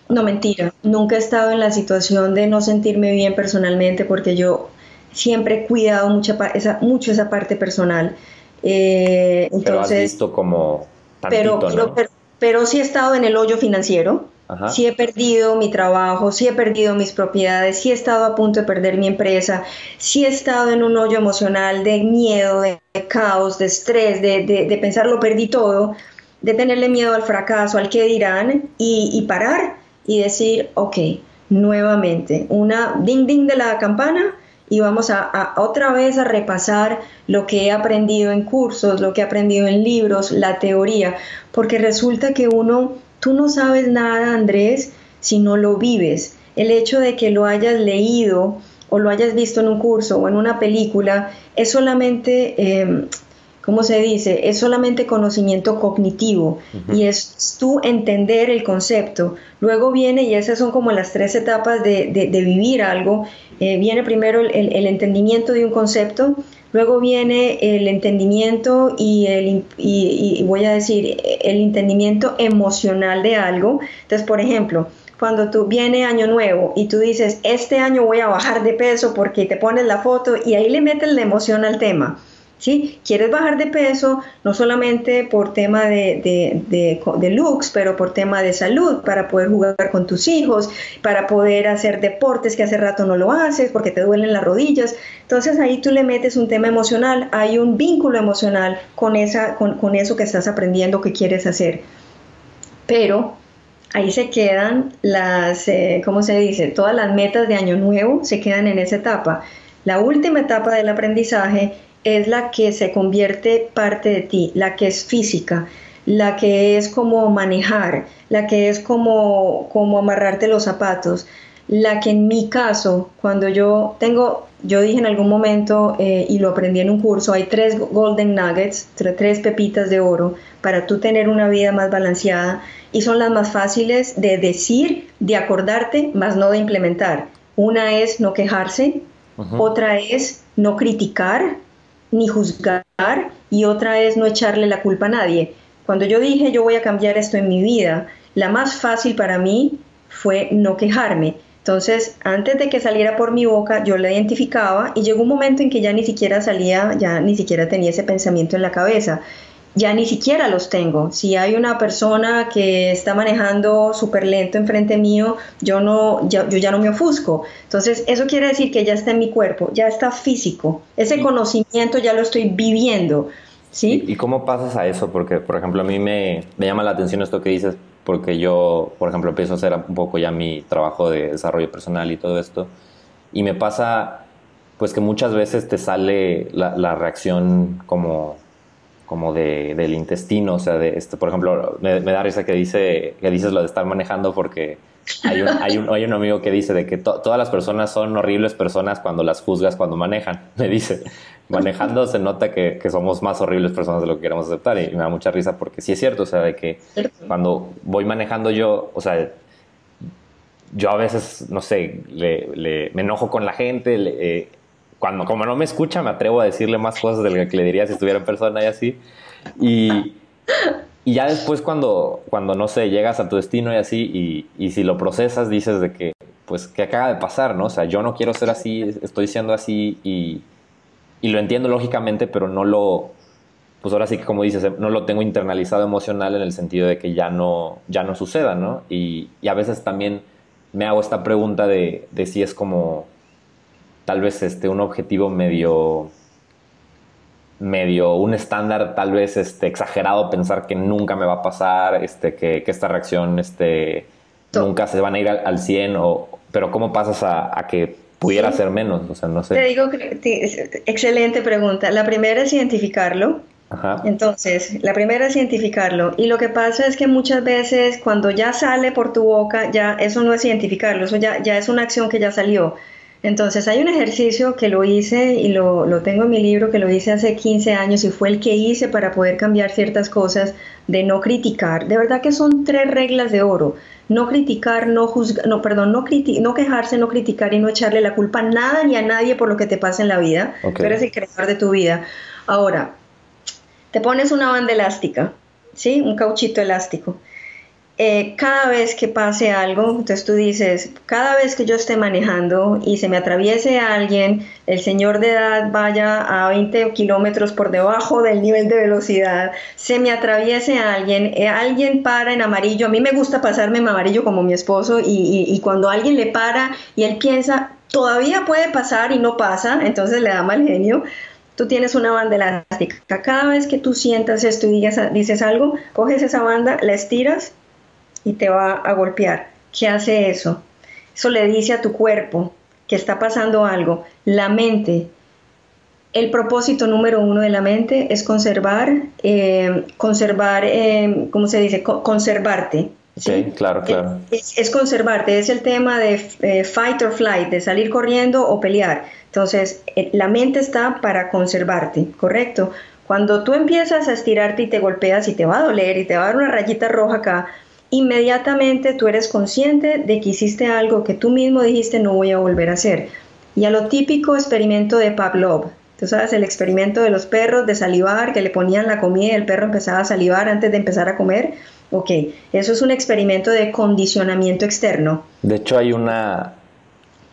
No, mentira. Nunca he estado en la situación de no sentirme bien personalmente porque yo siempre he cuidado mucha, esa, mucho esa parte personal. Eh, entonces, pero has visto como tantito, pero, pero, pero sí he estado en el hoyo financiero, sí he perdido mi trabajo, sí he perdido mis propiedades, sí he estado a punto de perder mi empresa, sí he estado en un hoyo emocional de miedo, de, caos, de estrés, de, de, pensar lo perdí todo, de tenerle miedo al fracaso, al que dirán y, y parar y decir, ok, nuevamente, una ding ding de la campana y vamos a, otra vez a repasar lo que he aprendido en cursos, lo que he aprendido en libros, la teoría, porque resulta que uno, tú no sabes nada, Andrés, si no lo vives. El hecho de que lo hayas leído o lo hayas visto en un curso o en una película es solamente... Em, ¿cómo se dice? Es solamente conocimiento cognitivo y es tú entender el concepto. Luego viene, y esas son como las tres etapas de, vivir algo, eh, viene primero el, entendimiento de un concepto, luego viene el entendimiento y, el, y voy a decir, el entendimiento emocional de algo. Entonces, por ejemplo, cuando tú viene año nuevo y tú dices, este año voy a bajar de peso porque te pones la foto y ahí le metes la emoción al tema. ¿Sí? Quieres bajar de peso, no solamente por tema de, de, looks, pero por tema de salud, para poder jugar con tus hijos, para poder hacer deportes que hace rato no lo haces porque te duelen las rodillas. Entonces ahí tú le metes un tema emocional, hay un vínculo emocional con, esa, con, eso que estás aprendiendo que quieres hacer. Pero ahí se quedan las, eh, ¿cómo se dice? Todas las metas de año nuevo se quedan en esa etapa. La última etapa del aprendizaje es la que se convierte parte de ti, la que es física, la que es como manejar, la que es como, como amarrarte los zapatos, la que en mi caso, cuando yo tengo, yo dije en algún momento eh, y lo aprendí en un curso, hay tres golden nuggets, tres pepitas de oro para tú tener una vida más balanceada y son las más fáciles de decir, de acordarte, más no de implementar. Una es no quejarse, otra es no criticar, ni juzgar y otra es no echarle la culpa a nadie. Cuando yo dije yo voy a cambiar esto en mi vida, la más fácil para mí fue no quejarme. Entonces, antes de que saliera por mi boca, yo la identificaba y llegó un momento en que ya ni siquiera salía, ya ni siquiera tenía ese pensamiento en la cabeza ya ni siquiera los tengo. Si hay una persona que está manejando súper lento enfrente mío, yo, no, yo, ya no me ofusco. Entonces, eso quiere decir que ya está en mi cuerpo, ya está físico. Ese conocimiento ya lo estoy viviendo. ¿sí? ¿Y, cómo pasas a eso? Porque, por ejemplo, a mí me, me llama la atención esto que dices, porque yo, por ejemplo, empiezo a hacer un poco ya mi trabajo de desarrollo personal y todo esto. Y me pasa, pues que muchas veces te sale la, la reacción como como de, del intestino, o sea, de este, por ejemplo, me, da risa que dice que dices lo de estar manejando porque hay un, hay un, hay un amigo que dice de que todas las personas son horribles personas cuando las juzgas cuando manejan, [laughs] me dice, manejando se nota que, que, somos más horribles personas de lo que queremos aceptar y me da mucha risa porque sí es cierto, o sea, de que cuando voy manejando yo, o sea, yo a veces, no sé, le, me enojo con la gente, eh, cuando como no me escucha me atrevo a decirle más cosas de lo que le diría si estuviera en persona y así. Y, y ya después cuando, cuando, no sé, llegas a tu destino y así, y, y, si lo procesas, dices de que, pues, ¿qué acaba de pasar, no? O sea, yo no quiero ser así, estoy siendo así y, y lo entiendo lógicamente, pero no lo, pues ahora sí que como dices, no lo tengo internalizado emocional en el sentido de que ya no, ya no suceda, ¿no? Y, y a veces también me hago esta pregunta de, de si es como tal vez este, un objetivo medio medio un estándar tal vez este, exagerado pensar que nunca me va a pasar, este, que, que esta reacción este, nunca se van a ir al, 100, o, pero ¿cómo pasas a, a que pudiera ser menos? O sea, no sé. Te digo, que, excelente pregunta. La primera es identificarlo. Ajá. Entonces, la primera es identificarlo. Y lo que pasa es que muchas veces cuando ya sale por tu boca, ya eso no es identificarlo, eso ya, ya es una acción que ya salió. Entonces hay un ejercicio que lo hice y lo, lo, tengo en mi libro, que lo hice hace 15 años y fue el que hice para poder cambiar ciertas cosas de no criticar. De verdad que son tres reglas de oro. No criticar, no juzgar, no, perdón, no, no quejarse, no criticar y no echarle la culpa a nada ni a nadie por lo que te pasa en la vida. Tú eres el creador de tu vida. Ahora, te pones una banda elástica, ¿sí? Un cauchito elástico eh, cada vez que pase algo, entonces tú dices, cada vez que yo esté manejando y se me atraviese alguien, el señor de edad vaya a 20 kilómetros por debajo del nivel de velocidad, se me atraviese alguien, eh, alguien para en amarillo, a mí me gusta pasarme en amarillo como mi esposo y, y cuando alguien le para y él piensa, todavía puede pasar y no pasa, entonces le da mal genio, tú tienes una banda elástica. Cada vez que tú sientas esto y dices algo, coges esa banda, la estiras y te va a golpear. ¿Qué hace eso? Eso le dice a tu cuerpo que está pasando algo. La mente, el propósito número uno de la mente es conservar, eh, conservar, eh, ¿cómo se dice? conservarte. Sí, claro, claro. Es, conservarte, es el tema de eh, fight or flight, de salir corriendo o pelear. Entonces, la mente está para conservarte, ¿correcto? Cuando tú empiezas a estirarte y te golpeas y te va a doler y te va a dar una rayita roja acá, inmediatamente tú eres consciente de que hiciste algo que tú mismo dijiste no voy a volver a hacer. Y a lo típico experimento de Pavlov, tú sabes, el experimento de los perros de salivar, que le ponían la comida y el perro empezaba a salivar antes de empezar a comer. Ok, eso es un experimento de condicionamiento externo. De hecho, hay una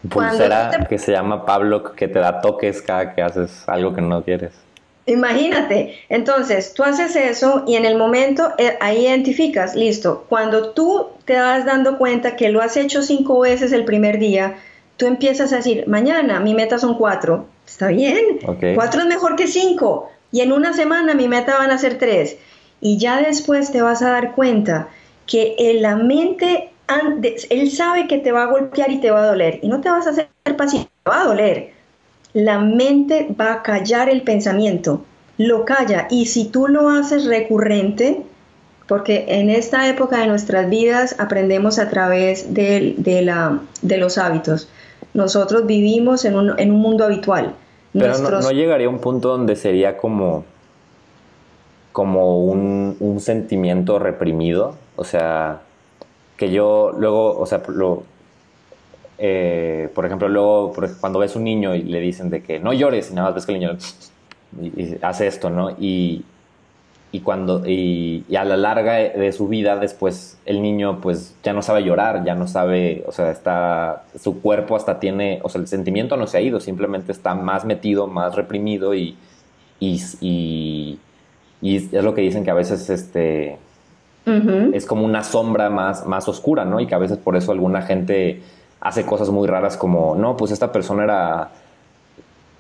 pulsera que se llama Pavlov que te da toques cada que haces algo que no quieres. Imagínate, entonces tú haces eso y en el momento eh, ahí identificas, listo, cuando tú te vas dando cuenta que lo has hecho cinco veces el primer día, tú empiezas a decir, mañana mi meta son cuatro, está bien, cuatro es mejor que cinco. Y en una semana mi meta van a ser tres. Y ya después te vas a dar cuenta que en la mente, él sabe que te va a golpear y te va a doler. Y no te vas a hacer pasivo, te va a doler la mente va a callar el pensamiento, lo calla. Y si tú lo haces recurrente, porque en esta época de nuestras vidas aprendemos a través de, la, de los hábitos. Nosotros vivimos en un, en un mundo habitual. Pero no, llegaría a un punto donde sería como, como un, un, sentimiento reprimido. O sea, que yo luego, o sea, lo, eh, por ejemplo, luego cuando ves un niño y le dicen de que no llores, y nada más ves que el niño [laughs] hace esto, ¿no? Y, y cuando y, a la larga de su vida después el niño pues ya no sabe llorar, ya no sabe, o sea, está su cuerpo hasta tiene, o sea, el sentimiento no se ha ido, simplemente está más metido, más reprimido y y, y, es lo que dicen que a veces este es como una sombra más más oscura, ¿no? Y que a veces por eso alguna gente hace cosas muy raras como, no, pues esta persona era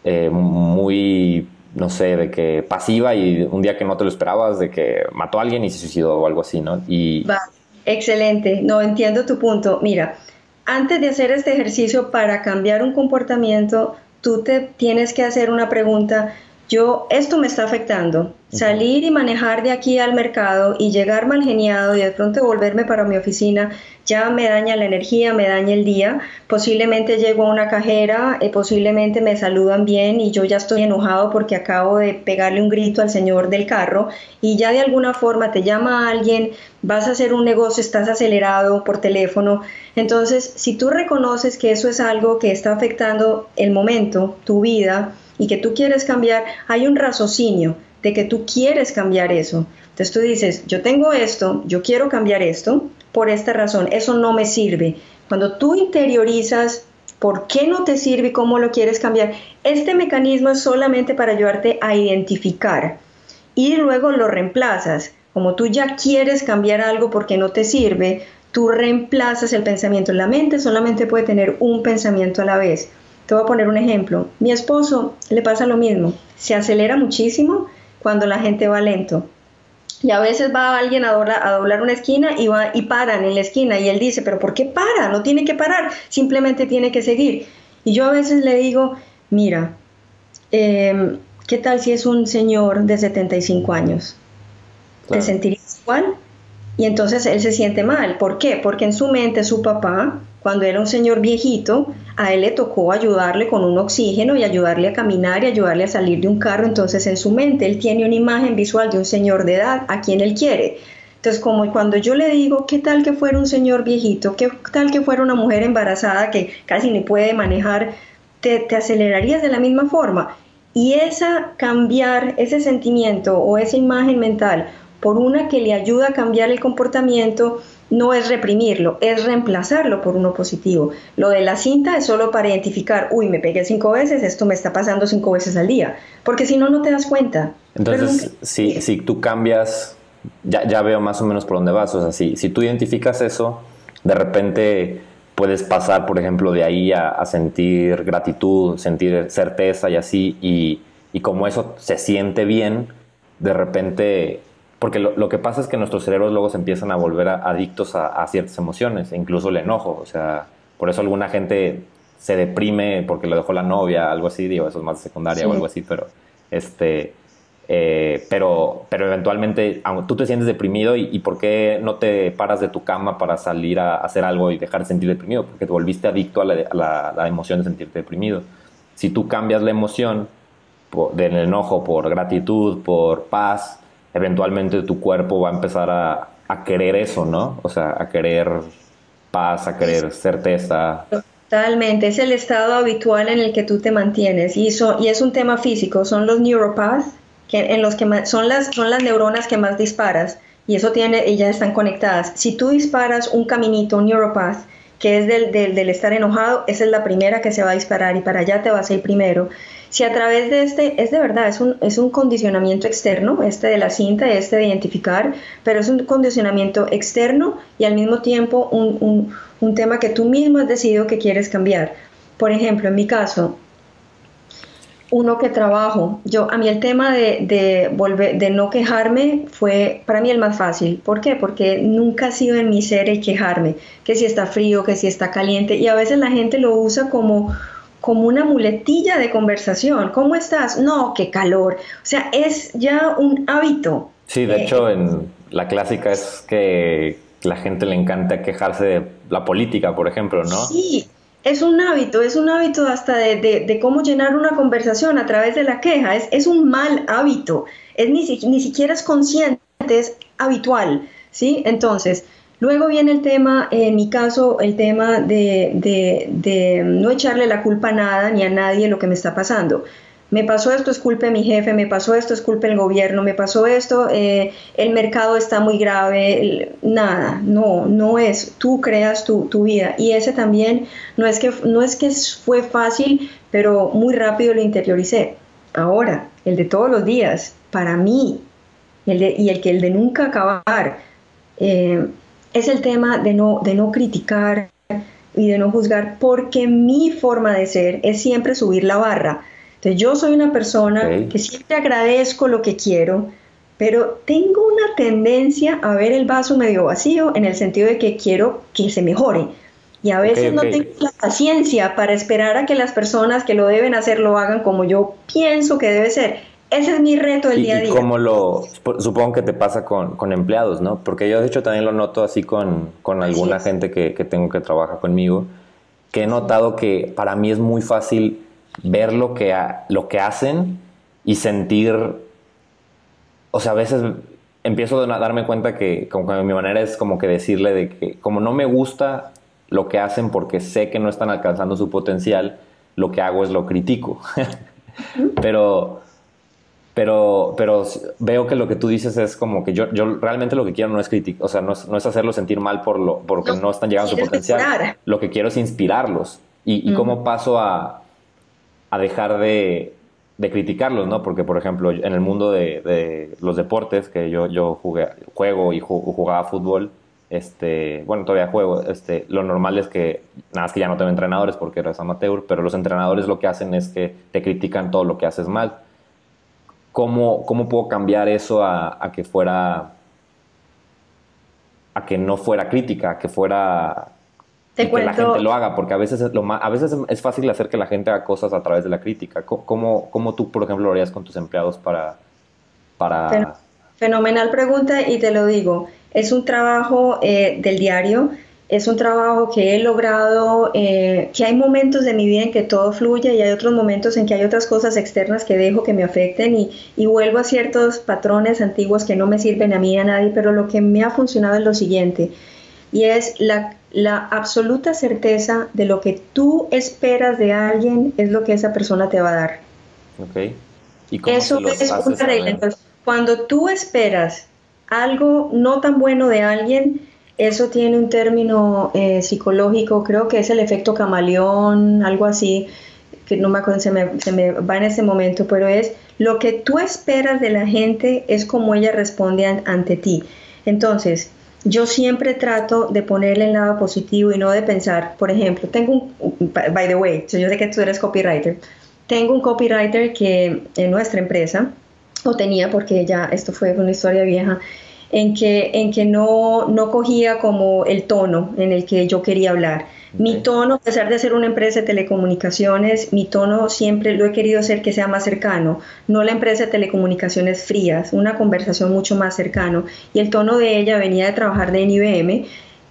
eh, muy, no sé, de que pasiva y un día que no te lo esperabas, de que mató a alguien y se suicidó o algo así, ¿no? Y... Va, excelente, no entiendo tu punto. Mira, antes de hacer este ejercicio para cambiar un comportamiento, tú te tienes que hacer una pregunta, yo, esto me está afectando. Salir y manejar de aquí al mercado y llegar mal geniado y de pronto volverme para mi oficina ya me daña la energía, me daña el día. Posiblemente llego a una cajera, eh, posiblemente me saludan bien y yo ya estoy enojado porque acabo de pegarle un grito al señor del carro y ya de alguna forma te llama alguien, vas a hacer un negocio, estás acelerado por teléfono. Entonces, si tú reconoces que eso es algo que está afectando el momento, tu vida, y que tú quieres cambiar, hay un raciocinio de que tú quieres cambiar eso. Entonces tú dices, yo tengo esto, yo quiero cambiar esto por esta razón, eso no me sirve. Cuando tú interiorizas por qué no te sirve y cómo lo quieres cambiar, este mecanismo es solamente para ayudarte a identificar y luego lo reemplazas. Como tú ya quieres cambiar algo porque no te sirve, tú reemplazas el pensamiento. La mente solamente puede tener un pensamiento a la vez. Te voy a poner un ejemplo. Mi esposo le pasa lo mismo. Se acelera muchísimo cuando la gente va lento. Y a veces va alguien a doblar, una esquina y, va, y paran en la esquina y él dice, pero ¿por qué para? No tiene que parar, simplemente tiene que seguir. Y yo a veces le digo, mira, em, ¿qué tal si es un señor de 75 años? ¿Te sentirías igual? Y entonces él se siente mal. ¿Por qué? Porque en su mente su papá cuando era un señor viejito, a él le tocó ayudarle con un oxígeno y ayudarle a caminar y ayudarle a salir de un carro. Entonces en su mente él tiene una imagen visual de un señor de edad a quien él quiere. Entonces como cuando yo le digo, ¿qué tal que fuera un señor viejito? ¿Qué tal que fuera una mujer embarazada que casi ni puede manejar? Te, te acelerarías de la misma forma. Y esa cambiar ese sentimiento o esa imagen mental por una que le ayuda a cambiar el comportamiento, no es reprimirlo, es reemplazarlo por uno positivo. Lo de la cinta es solo para identificar, uy, me pegué cinco veces, esto me está pasando cinco veces al día, porque si no, no te das cuenta. Entonces, si, si tú cambias, ya, ya, veo más o menos por dónde vas, o sea, si, si tú identificas eso, de repente puedes pasar, por ejemplo, de ahí a, sentir gratitud, sentir certeza y así, y, y como eso se siente bien, de repente porque lo, que pasa es que nuestros cerebros luego se empiezan a volver adictos a, ciertas emociones, incluso el enojo. O sea, por eso alguna gente se deprime porque lo dejó la novia, algo así, digo, eso es más de secundaria o algo así, pero este. Eh, pero, pero eventualmente tú te sientes deprimido y, ¿por qué no te paras de tu cama para salir a, hacer algo y dejar de sentir deprimido? Porque te volviste adicto a la, emoción de sentirte deprimido. Si tú cambias la emoción del enojo por gratitud, por paz, eventualmente tu cuerpo va a empezar a, querer eso, ¿no? O sea, a querer paz, a querer certeza. Totalmente, es el estado habitual en el que tú te mantienes y, y es un tema físico, son los neuropaths que, en los que son las, son las neuronas que más disparas y eso tiene, ellas están conectadas. Si tú disparas un caminito, un neuropath, que es del, del, del estar enojado, esa es la primera que se va a disparar y para allá te vas a ir primero. Si a través de este, es de verdad, es un, es un condicionamiento externo, este de la cinta, este de identificar, pero es un condicionamiento externo y al mismo tiempo un, tema que tú mismo has decidido que quieres cambiar. Por ejemplo, en mi caso, uno que trabajo, yo a mí el tema de, volver, de no quejarme fue para mí el más fácil. ¿Por qué? Porque nunca ha sido en mi ser el quejarme, que si está frío, que si está caliente, y a veces la gente lo usa como como una muletilla de conversación. ¿Cómo estás? No, qué calor. O sea, es ya un hábito. Sí, de eh, hecho, en la clásica es que la gente le encanta quejarse de la política, por ejemplo, ¿no? Sí, es un hábito, es un hábito hasta de, cómo llenar una conversación a través de la queja. Es, es un mal hábito. Es ni, ni siquiera es consciente, es habitual. ¿sí? Entonces, Luego viene el tema, en mi caso, el tema de, no echarle la culpa a nada ni a nadie lo que me está pasando. Me pasó esto, es culpa de mi jefe, me pasó esto, es culpa del gobierno, me pasó esto, eh, el mercado está muy grave, nada, no, no es, tú creas tu, vida. Y ese también no es, que, no es que fue fácil, pero muy rápido lo interioricé. Ahora, el de todos los días, para mí, el y el que el de nunca acabar, eh, es el tema de no, de no criticar y de no juzgar, porque mi forma de ser es siempre subir la barra. Entonces yo soy una persona que siempre agradezco lo que quiero, pero tengo una tendencia a ver el vaso medio vacío en el sentido de que quiero que se mejore. Y a veces no tengo la paciencia para esperar a que las personas que lo deben hacer lo hagan como yo pienso que debe ser. Ese es mi reto del día a día. Y cómo lo, supongo que te pasa con, con, empleados, ¿no? Porque yo de hecho también lo noto así con, con alguna gente que, que, tengo que trabaja conmigo, que he notado que para mí es muy fácil ver lo que, lo que hacen y sentir, o sea, a veces empiezo a darme cuenta que como que mi manera es como que decirle de que como no me gusta lo que hacen porque sé que no están alcanzando su potencial, lo que hago es lo critico. [laughs] pero pero, pero veo que lo que tú dices es como que yo, yo realmente lo que quiero no es criticar, o sea, no es, no es, hacerlo sentir mal por lo, porque no, están llegando a su potencial. Lo que quiero es inspirarlos. Y, y cómo paso a, a dejar de, de, criticarlos, ¿no? Porque, por ejemplo, en el mundo de, de los deportes, que yo, yo jugué, juego y jugaba fútbol, este, bueno, todavía juego, este, lo normal es que, nada más que ya no tengo entrenadores porque eres amateur, pero los entrenadores lo que hacen es que te critican todo lo que haces mal. ¿Cómo, cómo puedo cambiar eso a, que fuera, a que no fuera crítica, a que fuera que la gente lo haga, porque a veces, es lo a veces es fácil hacer que la gente haga cosas a través de la crítica. ¿Cómo, cómo tú, por ejemplo, lo harías con tus empleados para... para... Fenomenal pregunta y te lo digo. Es un trabajo eh, del diario es un trabajo que he logrado, eh, que hay momentos de mi vida en que todo fluye y hay otros momentos en que hay otras cosas externas que dejo que me afecten y, y, vuelvo a ciertos patrones antiguos que no me sirven a mí y a nadie, pero lo que me ha funcionado es lo siguiente, y es la, la absoluta certeza de lo que tú esperas de alguien es lo que esa persona te va a dar. Okay. ¿Y Eso es una regla. cuando tú esperas algo no tan bueno de alguien, eso tiene un término eh, psicológico, creo que es el efecto camaleón, algo así, que no me acuerdo, se me, se me va en ese momento, pero es lo que tú esperas de la gente es como ella responde ante ti. Entonces, yo siempre trato de ponerle el lado positivo y no de pensar, por ejemplo, tengo un, by the way, yo sé que tú eres copywriter, tengo un copywriter que en nuestra empresa, o tenía porque ya esto fue una historia vieja, en que, en que no, no cogía como el tono en el que yo quería hablar. Mi tono, a pesar de ser una empresa de telecomunicaciones, mi tono siempre lo he querido hacer que sea más cercano, no la empresa de telecomunicaciones frías, una conversación mucho más cercano. Y el tono de ella venía de trabajar de IBM,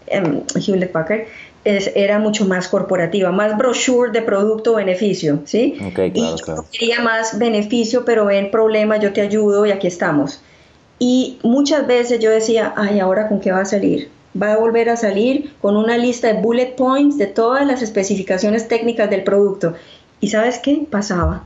em, Hewlett Packard, era mucho más corporativa, más brochure de producto-beneficio, ¿sí? y yo quería más beneficio, pero ven problema, yo te ayudo y aquí estamos. Y muchas veces yo decía, ay, ahora con qué va a salir. Va a volver a salir con una lista de bullet points de todas las especificaciones técnicas del producto. ¿Y sabes qué? Pasaba.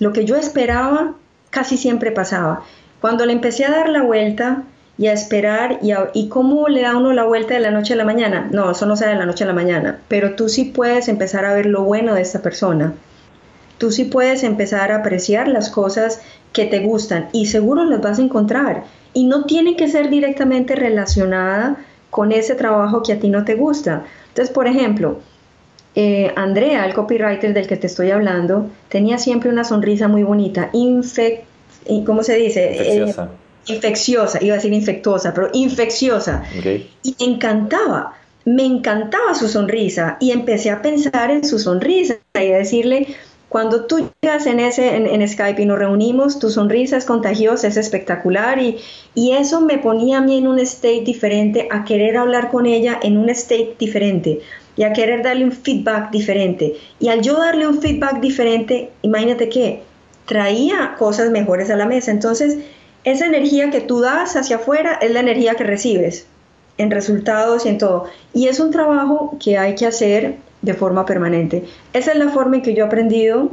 Lo que yo esperaba casi siempre pasaba. Cuando le empecé a dar la vuelta y a esperar, y, cómo le da uno la vuelta de la noche a la mañana, no, eso no da de la noche a la mañana, pero tú sí puedes empezar a ver lo bueno de esta persona. Tú sí puedes empezar a apreciar las cosas que te gustan y seguro las vas a encontrar. Y no tiene que ser directamente relacionada con ese trabajo que a ti no te gusta. Entonces, por ejemplo, eh, Andrea, el copywriter del que te estoy hablando, tenía siempre una sonrisa muy bonita, infect, ¿cómo se dice? Infecciosa. Eh, infecciosa, iba a decir infectuosa, pero infecciosa. Y me encantaba, me encantaba su sonrisa y empecé a pensar en su sonrisa y a decirle, cuando tú llegas en, ese, en, Skype y nos reunimos, tu sonrisa es contagiosa, es espectacular y, y, eso me ponía a mí en un state diferente, a querer hablar con ella en un state diferente y a querer darle un feedback diferente. Y al yo darle un feedback diferente, imagínate que traía cosas mejores a la mesa. Entonces, esa energía que tú das hacia afuera es la energía que recibes en resultados y en todo. Y es un trabajo que hay que hacer de forma permanente. Esa es la forma en que yo he aprendido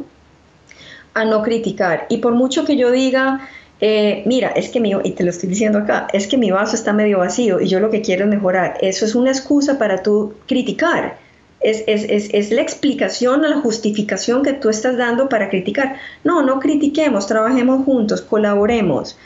a no criticar. Y por mucho que yo diga, eh, mira, es que mi, y te lo estoy diciendo acá, es que mi vaso está medio vacío y yo lo que quiero es mejorar. Eso es una excusa para tú criticar. Es, es, la explicación la justificación que tú estás dando para criticar. No, no critiquemos, trabajemos juntos, colaboremos.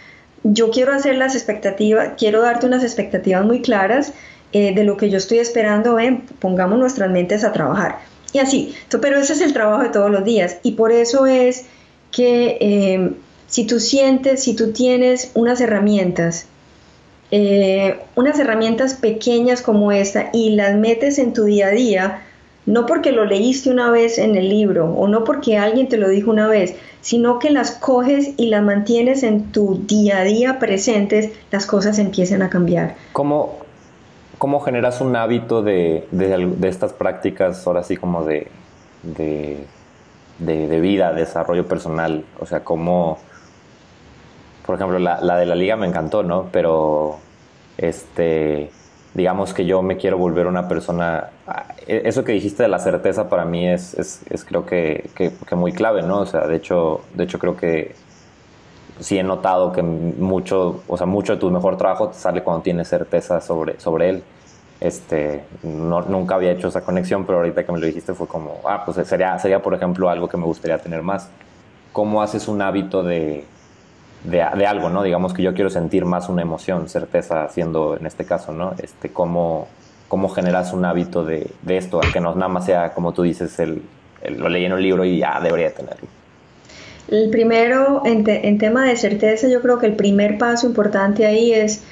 Yo quiero hacer las expectativas, quiero darte unas expectativas muy claras eh, de lo que yo estoy esperando, pongamos nuestras mentes a trabajar. Y así, pero ese es el trabajo de todos los días. Y por eso es que em, si tú sientes, si tú tienes unas herramientas, eh, unas herramientas pequeñas como esta y las metes en tu día a día, no porque lo leíste una vez en el libro o no porque alguien te lo dijo una vez, sino que las coges y las mantienes en tu día a día presentes, las cosas empiezan a cambiar. ¿Cómo, cómo generas un hábito de, estas prácticas, ahora sí como de, de, de, vida, desarrollo personal? O sea, cómo, por ejemplo, la, de la liga me encantó, ¿no? Pero, este digamos que yo me quiero volver una persona, e, eso que dijiste de la certeza para mí es, es, creo que, que, muy clave, ¿no? O sea, de hecho, de hecho creo que sí he notado que mucho, o sea, mucho de tu mejor trabajo te sale cuando tienes certeza sobre, sobre él. Este, no, nunca había hecho esa conexión, pero ahorita que me lo dijiste fue como, ah, pues sería, sería por ejemplo algo que me gustaría tener más. ¿Cómo haces un hábito de, de, algo, ¿no? Digamos que yo quiero sentir más una emoción, certeza, haciendo en este caso, ¿no? Este, cómo, cómo generas un hábito de, de esto, que no nada más sea, como tú dices, el, lo leí en un libro y ya debería tenerlo. El primero, en, en tema de certeza, yo creo que el primer paso importante ahí es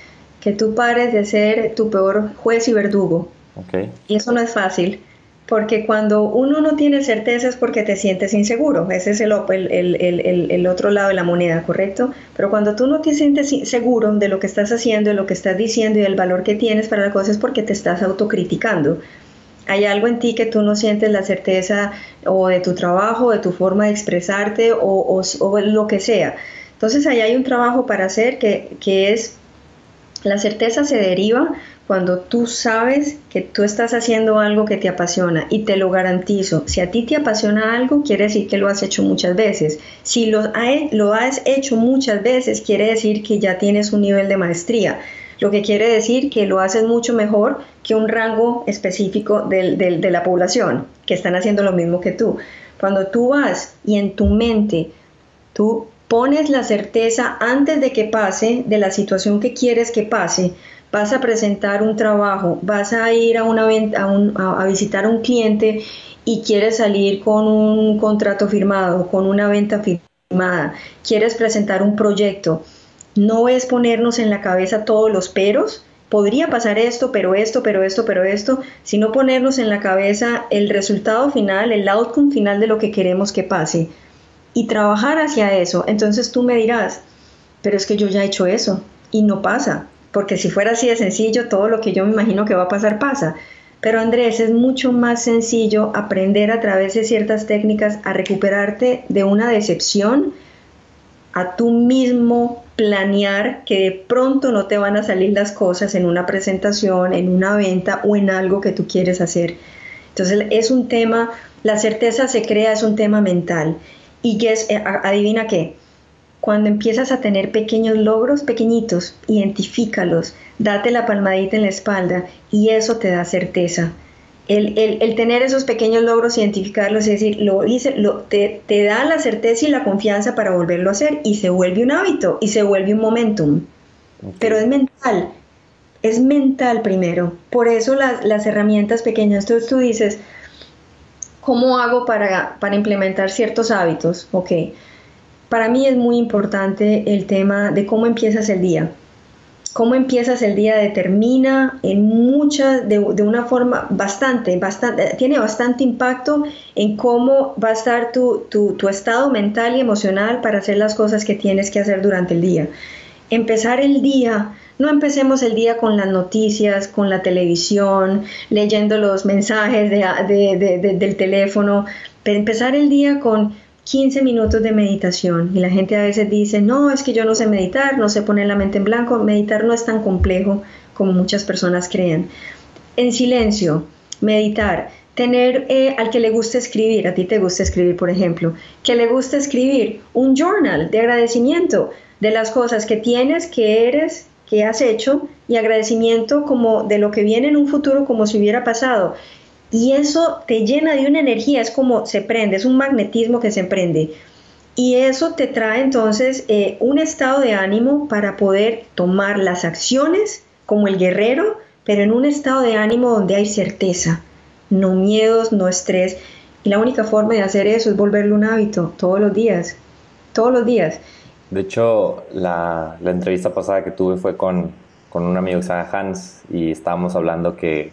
que tú pares de ser tu peor juez y verdugo. Okay. Y eso no es fácil porque cuando uno no tiene certeza es porque te sientes inseguro, ese es el, el, otro lado de la moneda, ¿correcto? Pero cuando tú no te sientes seguro de lo que estás haciendo, de lo que estás diciendo y del valor que tienes para la cosa es porque te estás autocriticando. Hay algo en ti que tú no sientes la certeza o de tu trabajo, de tu forma de expresarte o, o, lo que sea. Entonces ahí hay un trabajo para hacer que, que es, la certeza se deriva cuando tú sabes que tú estás haciendo algo que te apasiona y te lo garantizo, si a ti te apasiona algo, quiere decir que lo has hecho muchas veces. Si lo, lo has hecho muchas veces, quiere decir que ya tienes un nivel de maestría, lo que quiere decir que lo haces mucho mejor que un rango específico de la población, que están haciendo lo mismo que tú. Cuando tú vas y en tu mente tú pones la certeza antes de que pase, de la situación que quieres que pase, vas a presentar un trabajo, vas a ir a, una a, a, visitar a un cliente y quieres salir con un contrato firmado, con una venta firmada, quieres presentar un proyecto, no es ponernos en la cabeza todos los peros, podría pasar esto, pero esto, pero esto, pero esto, sino ponernos en la cabeza el resultado final, el outcome final de lo que queremos que pase y trabajar hacia eso. Entonces tú me dirás, pero es que yo ya he hecho eso y no pasa porque si fuera así de sencillo, todo lo que yo me imagino que va a pasar pasa. Pero Andrés, es mucho más sencillo aprender a través de ciertas técnicas a recuperarte de una decepción, a tú mismo planear que de pronto no te van a salir las cosas en una presentación, en una venta o en algo que tú quieres hacer. Entonces es un tema, la certeza se crea, es un tema mental. Y que es, eh, adivina qué, cuando empiezas a tener pequeños logros, pequeñitos, identifícalos, date la palmadita en la espalda y eso te da certeza. El, el, tener esos pequeños logros, identificarlos, es decir, lo hice, lo, te, te, da la certeza y la confianza para volverlo a hacer y se vuelve un hábito y se vuelve un momentum. Pero es mental, es mental primero. Por eso las, las herramientas pequeñas, entonces tú dices, ¿cómo hago para, para implementar ciertos hábitos? Ok para mí es muy importante el tema de cómo empiezas el día. Cómo empiezas el día determina en muchas, de, una forma bastante, bastante, tiene bastante impacto en cómo va a estar tu, tu, estado mental y emocional para hacer las cosas que tienes que hacer durante el día. Empezar el día no empecemos el día con las noticias, con la televisión, leyendo los mensajes del teléfono, pero empezar el día con 15 minutos de meditación y la gente a veces dice, no, es que yo no sé meditar, no sé poner la mente en blanco, meditar no es tan complejo como muchas personas creen. En silencio, meditar, tener eh, al que le gusta escribir, a ti te gusta escribir, por ejemplo, que le gusta escribir un journal de agradecimiento de las cosas que tienes, que eres, que has hecho y agradecimiento como de lo que viene en un futuro como si hubiera pasado y eso te llena de una energía, es como se prende, es un magnetismo que se prende. Y eso te trae entonces eh, un estado de ánimo para poder tomar las acciones como el guerrero, pero en un estado de ánimo donde hay certeza, no miedos, no estrés. Y la única forma de hacer eso es volverlo un hábito todos los días, todos los días. De hecho, la, la entrevista pasada que tuve fue con, con un amigo que se llama Hans y estábamos hablando que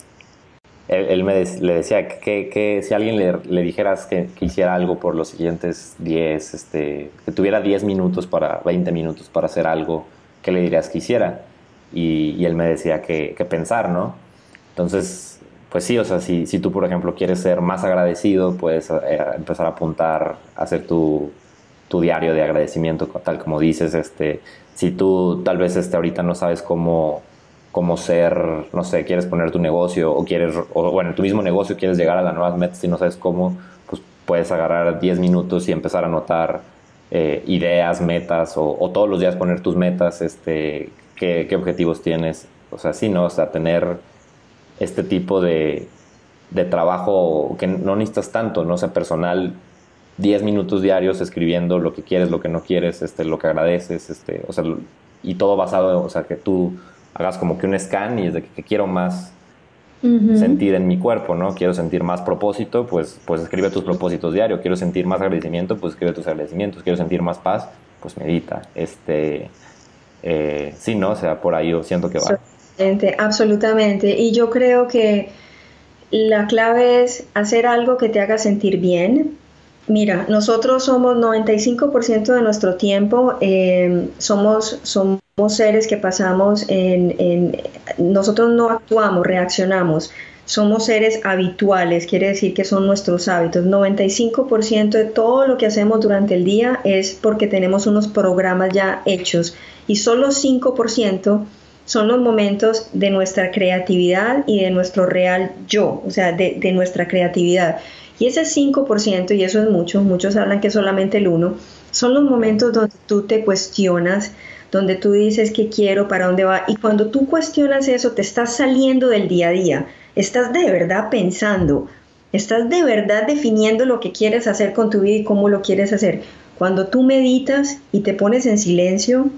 él, me le decía que, que, si alguien le, dijeras que, que, hiciera algo por los siguientes 10, este, que tuviera 10 minutos para, 20 minutos para hacer algo, ¿qué le dirías que hiciera? Y, él me decía que, que, pensar, ¿no? Entonces, pues sí, o sea, si, si tú, por ejemplo, quieres ser más agradecido, puedes eh, empezar a apuntar, hacer tu, tu diario de agradecimiento, tal como dices, este, si tú tal vez este, ahorita no sabes cómo cómo ser, no sé, quieres poner tu negocio o quieres, o bueno, tu mismo negocio quieres llegar a las nuevas metas y no sabes cómo, pues puedes agarrar 10 minutos y empezar a anotar eh, ideas, metas o, todos los días poner tus metas, este, qué, objetivos tienes. O sea, sí, ¿no? O sea, tener este tipo de, de trabajo que no necesitas tanto, ¿no? O sea, personal, 10 minutos diarios escribiendo lo que quieres, lo que no quieres, este, lo que agradeces, este, o sea, y todo basado, o sea, que tú hagas como que un scan y es de que, quiero más sentir en mi cuerpo, ¿no? Quiero sentir más propósito, pues, pues escribe tus propósitos diarios. Quiero sentir más agradecimiento, pues escribe tus agradecimientos. Quiero sentir más paz, pues medita. Este, eh, sí, ¿no? O sea, por ahí yo siento que va. Absolutamente, absolutamente. Y yo creo que la clave es hacer algo que te haga sentir bien. Mira, nosotros somos 95% de nuestro tiempo, eh, somos, somos seres que pasamos en, nosotros no actuamos, reaccionamos. Somos seres habituales, quiere decir que son nuestros hábitos. 95% de todo lo que hacemos durante el día es porque tenemos unos programas ya hechos y solo 5% son los momentos de nuestra creatividad y de nuestro real yo, o sea, de nuestra creatividad. Y ese 5%, y eso es mucho, muchos hablan que solamente el 1%, son los momentos donde tú te cuestionas, donde tú dices qué quiero, para dónde va, y cuando tú cuestionas eso, te estás saliendo del día a día, estás de verdad pensando, estás de verdad definiendo lo que quieres hacer con tu vida y cómo lo quieres hacer. Cuando tú meditas y te pones en silencio,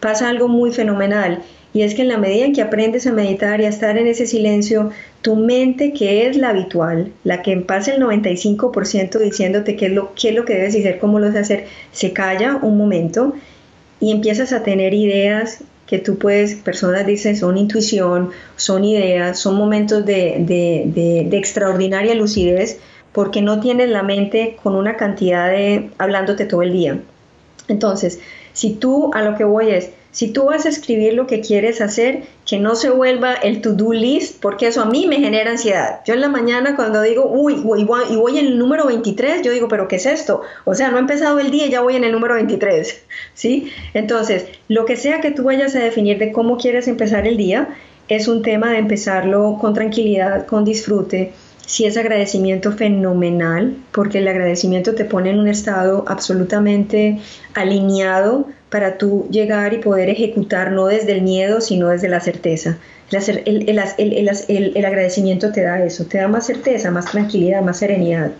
pasa algo muy fenomenal. Y es que en la medida en que aprendes a meditar y a estar en ese silencio, tu mente, que es la habitual, la que pasa el 95% diciéndote qué es, lo, qué es lo que debes hacer, cómo lo debes hacer, se calla un momento y empiezas a tener ideas que tú puedes, personas dicen son intuición, son ideas, son momentos de, de, extraordinaria lucidez, porque no tienes la mente con una cantidad de hablándote todo el día. Entonces, si tú a lo que voy es, si tú vas a escribir lo que quieres hacer, que no se vuelva el to-do list, porque eso a mí me genera ansiedad. Yo en la mañana cuando digo, uy, y voy en el número 23, yo digo, pero ¿qué es esto? O sea, no he empezado el día ya voy en el número 23, [laughs] ¿sí? Entonces, lo que sea que tú vayas a definir de cómo quieres empezar el día, es un tema de empezarlo con tranquilidad, con disfrute. Si es agradecimiento fenomenal, porque el agradecimiento te pone en un estado absolutamente alineado para tú llegar y poder ejecutar no desde el miedo, sino desde la certeza. El, agradecimiento te da eso, te da más certeza, más tranquilidad, más serenidad.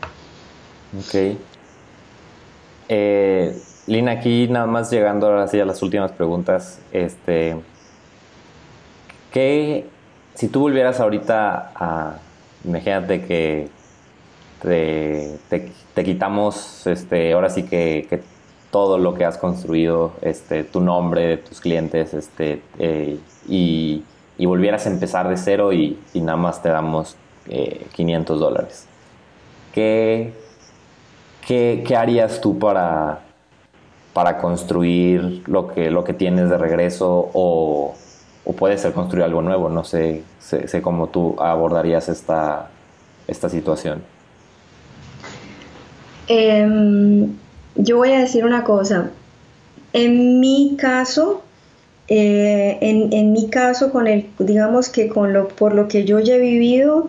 Ok. Eh, Lina, aquí nada más llegando ahora a las últimas preguntas. Este, ¿qué, si tú volvieras ahorita a, imagínate que te, quitamos, este, ahora sí que todo lo que has construido, este, tu nombre, tus clientes, este, eh, y, volvieras a empezar de cero y, nada más te damos 500 eh, dólares. ¿Qué, qué, harías tú para, para construir lo que, lo que tienes de regreso o, o puede ser construir algo nuevo? No sé, sé, cómo tú abordarías esta, esta situación. Em, yo voy a decir una cosa. En mi caso, eh, en, mi caso, con el, digamos que con lo, por lo que yo ya he vivido,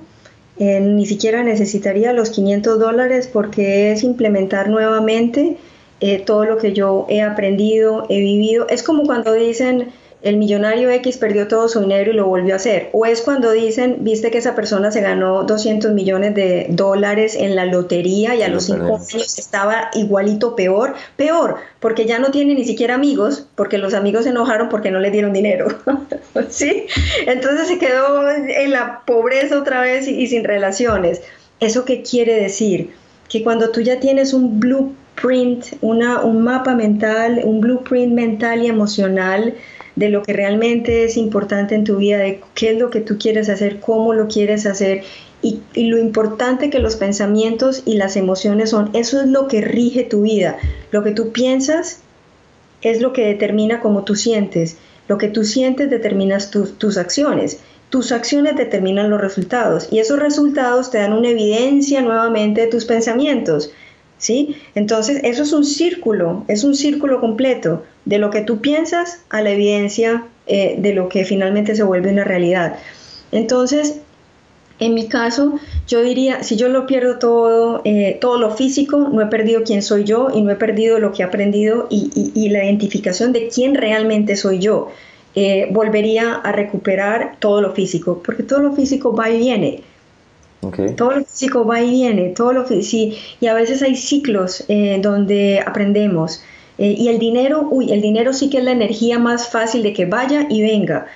eh, ni siquiera necesitaría los 500 dólares porque es implementar nuevamente eh, todo lo que yo he aprendido, he vivido. Es como cuando dicen, el millonario X perdió todo su dinero y lo volvió a hacer. O es cuando dicen, viste que esa persona se ganó 200 millones de dólares en la lotería y a los cinco años estaba igualito peor, peor, porque ya no tiene ni siquiera amigos, porque los amigos se enojaron porque no le dieron dinero. [laughs] ¿Sí? Entonces se quedó en la pobreza otra vez y, sin relaciones. ¿Eso qué quiere decir? Que cuando tú ya tienes un blueprint, una, un mapa mental, un blueprint mental y emocional, de lo que realmente es importante en tu vida, de qué es lo que tú quieres hacer, cómo lo quieres hacer y, lo importante que los pensamientos y las emociones son. Eso es lo que rige tu vida. Lo que tú piensas es lo que determina cómo tú sientes. Lo que tú sientes determinas tus acciones. Tus acciones determinan los resultados y esos resultados te dan una evidencia nuevamente de tus pensamientos. ¿Sí? Entonces, eso es un círculo, es un círculo completo de lo que tú piensas a la evidencia eh, de lo que finalmente se vuelve una realidad. Entonces, en mi caso, yo diría, si yo lo pierdo todo, eh, todo lo físico, no he perdido quién soy yo y no he perdido lo que he aprendido y, la identificación de quién realmente soy yo. Eh, volvería a recuperar todo lo físico, porque todo lo físico va y viene. Todo lo físico va y viene, todo lo sí, y a veces hay ciclos eh, donde aprendemos. Y el dinero, uy, el dinero sí que es la energía más fácil de que vaya y venga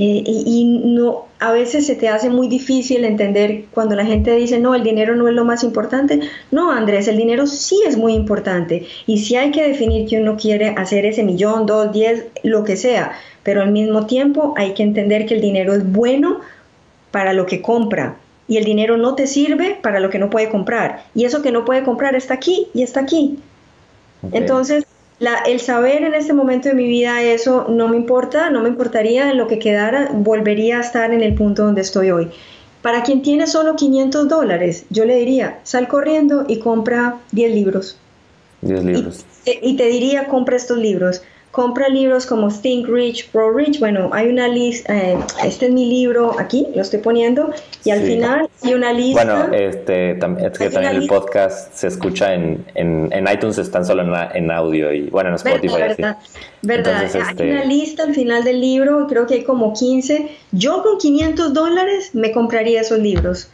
eh, y, no, a veces se te hace muy difícil entender cuando la gente dice, no, el dinero no es lo más importante. No, Andrés, el dinero sí es muy importante. Y sí hay que definir que uno quiere hacer ese millón, dos, diez, lo que sea. Pero al mismo tiempo hay que entender que el dinero es bueno para lo que compra. Y el dinero no te sirve para lo que no puede comprar. Y eso que no puede comprar está aquí y está aquí. Entonces, el saber en este momento de mi vida eso no me importa, no me importaría en lo que quedara, volvería a estar en el punto donde estoy hoy. Para quien tiene solo 500 dólares, yo le diría, sal corriendo y compra 10 libros. 10 libros. y te diría, compra estos libros compra libros como Think Rich, Pro Rich. Bueno, hay una lista, eh, este es mi libro aquí, lo estoy poniendo, y al final hay una lista. Bueno, este, es que también el podcast se escucha en, en, en, iTunes, están solo en, en, audio y bueno, en Spotify. Verdad, verdad. hay este una lista al final del libro, creo que hay como 15. Yo con 500 dólares me compraría esos libros.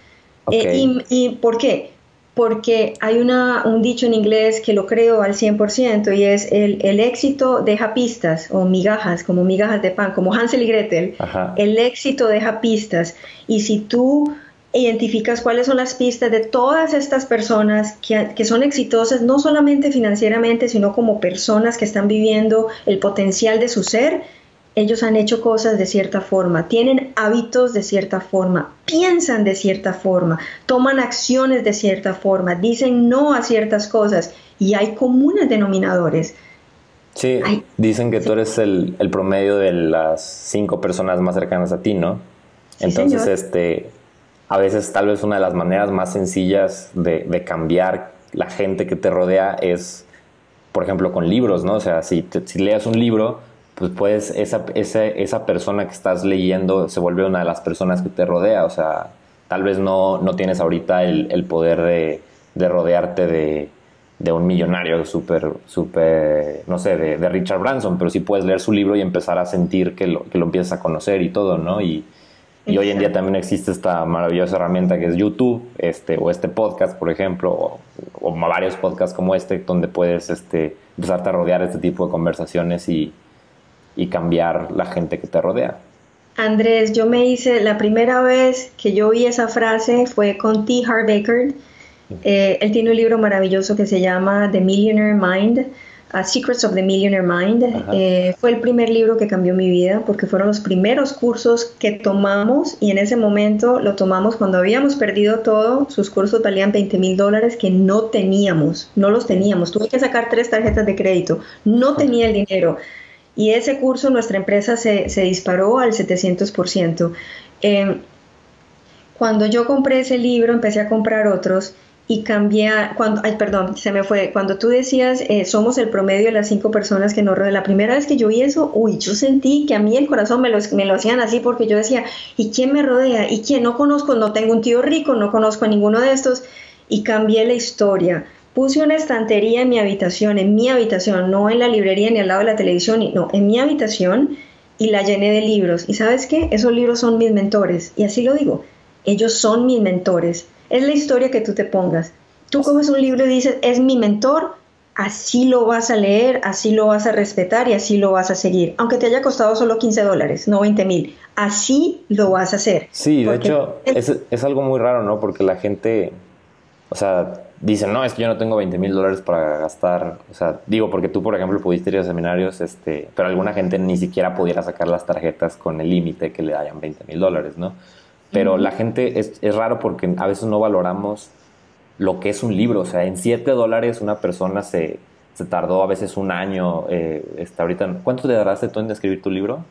Eh, y, ¿Y por qué? Porque hay una, un dicho en inglés que lo creo al 100% y es el, el, éxito deja pistas o migajas, como migajas de pan, como Hansel y Gretel. El éxito deja pistas y si tú identificas cuáles son las pistas de todas estas personas que, que son exitosas, no solamente financieramente, sino como personas que están viviendo el potencial de su ser, ellos han hecho cosas de cierta forma, tienen hábitos de cierta forma, piensan de cierta forma, toman acciones de cierta forma, dicen no a ciertas cosas y hay comunes denominadores. Sí, dicen que tú eres el, promedio de las cinco personas más cercanas a ti, ¿no? Entonces, este, a veces tal vez una de las maneras más sencillas de, cambiar la gente que te rodea es, por ejemplo, con libros, ¿no? O sea, si, si leas un libro, pues puedes, esa, esa, esa persona que estás leyendo se vuelve una de las personas que te rodea, o sea, tal vez no, no tienes ahorita el, el poder de, de rodearte de, de, un millonario súper, súper, no sé, de, de, Richard Branson, pero sí puedes leer su libro y empezar a sentir que lo, que lo empiezas a conocer y todo, ¿no? Y, y hoy en día también existe esta maravillosa herramienta que es YouTube, este, o este podcast, por ejemplo, o, o varios podcasts como este, donde puedes este, empezarte a rodear este tipo de conversaciones y, y cambiar la gente que te rodea. Andrés, yo me hice, la primera vez que yo oí esa frase fue con T. Harv Eker. Eh, él tiene un libro maravilloso que se llama The Millionaire Mind, Secrets of the Millionaire Mind. Eh, fue el primer libro que cambió mi vida porque fueron los primeros cursos que tomamos y en ese momento lo tomamos cuando habíamos perdido todo. Sus cursos valían 20 mil dólares que no teníamos, no los teníamos. Tuve que sacar tres tarjetas de crédito, no tenía el dinero. Y ese curso nuestra empresa se, se disparó al 700%. Em, cuando yo compré ese libro, empecé a comprar otros y cambié, cuando, perdón, se me fue, cuando tú decías, eh, somos el promedio de las cinco personas que nos rodean, la primera vez que yo vi eso, uy, yo sentí que a mí el corazón me lo, me lo hacían así porque yo decía, ¿y quién me rodea? ¿Y quién? No conozco, no tengo un tío rico, no conozco a ninguno de estos, y cambié la historia. Puse una estantería en mi habitación, en mi habitación, no en la librería ni al lado de la televisión, no, en mi habitación y la llené de libros. ¿Y sabes qué? Esos libros son mis mentores. Y así lo digo, ellos son mis mentores. Es la historia que tú te pongas. Tú coges un libro y dices, es mi mentor, así lo vas a leer, así lo vas a respetar y así lo vas a seguir. Aunque te haya costado solo 15 dólares, no 20 mil. Así lo vas a hacer. Sí, de hecho, es, es algo muy raro, ¿no? Porque la gente, o sea, dicen, no, es que yo no tengo 20 mil dólares para gastar. O sea, digo, porque tú, por ejemplo, pudiste ir a seminarios, este, pero alguna gente ni siquiera pudiera sacar las tarjetas con el límite que le dayan 20 mil dólares, ¿no? Pero la gente es, es, raro porque a veces no valoramos lo que es un libro. O sea, en 7 dólares una persona se, se, tardó a veces un año. Eh, este, ahorita, ¿Cuánto te darás tú en escribir tu libro?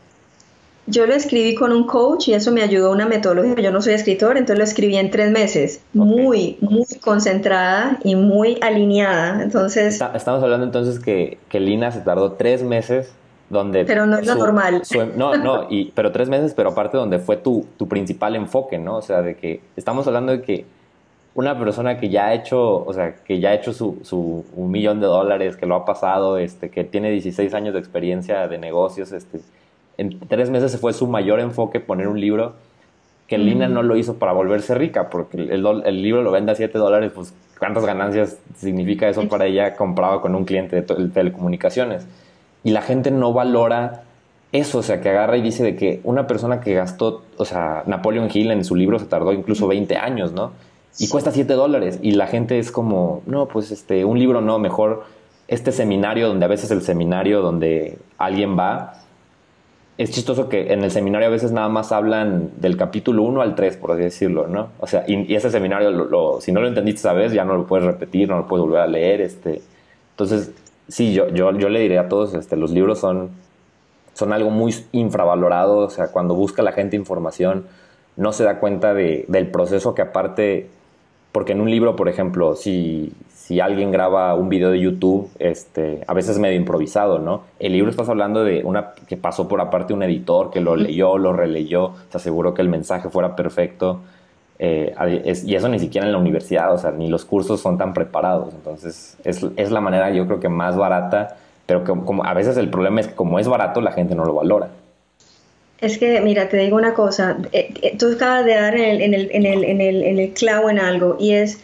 Yo lo escribí con un coach y eso me ayudó una metodología. Yo no soy escritor, entonces lo escribí en tres meses, muy, muy concentrada y muy alineada. Entonces. estamos hablando entonces que, que Lina se tardó tres meses donde. Pero no es lo normal. no, no, y, pero tres meses, pero aparte donde fue tu, tu principal enfoque, ¿no? O sea, de que estamos hablando de que una persona que ya ha hecho, o sea, que ya ha hecho su, su un millón de dólares, que lo ha pasado, este, que tiene 16 años de experiencia de negocios, este en tres meses se fue su mayor enfoque poner un libro que Lina no lo hizo para volverse rica, porque el, el, libro lo vende a 7 dólares, pues cuántas ganancias significa eso para ella comprado con un cliente de, telecomunicaciones. Y la gente no valora eso, o sea, que agarra y dice de que una persona que gastó, o sea, Napoleon Hill en su libro se tardó incluso 20 años, ¿no? Y cuesta 7 dólares. Y la gente es como, no, pues este, un libro no, mejor este seminario, donde a veces el seminario donde alguien va es chistoso que en el seminario a veces nada más hablan del capítulo 1 al 3, por así decirlo, ¿no? O sea, y, ese seminario, lo, si no lo entendiste esa vez, ya no lo puedes repetir, no lo puedes volver a leer. Este. Entonces, sí, yo, yo, yo le diré a todos, este, los libros son, son algo muy infravalorado, o sea, cuando busca la gente información, no se da cuenta de, del proceso que aparte, porque en un libro, por ejemplo, si, si alguien graba un video de YouTube, este, a veces medio improvisado, ¿no? El libro estás hablando de una que pasó por aparte un editor que lo leyó, lo releyó, se aseguró que el mensaje fuera perfecto. Eh, y eso ni siquiera en la universidad, o sea, ni los cursos son tan preparados. Entonces, es, es la manera, yo creo que más barata, pero que, como, a veces el problema es que como es barato, la gente no lo valora. Es que, mira, te digo una cosa, eh, eh, tú acabas de dar en el, en, el, en, el, en el clavo en algo, y es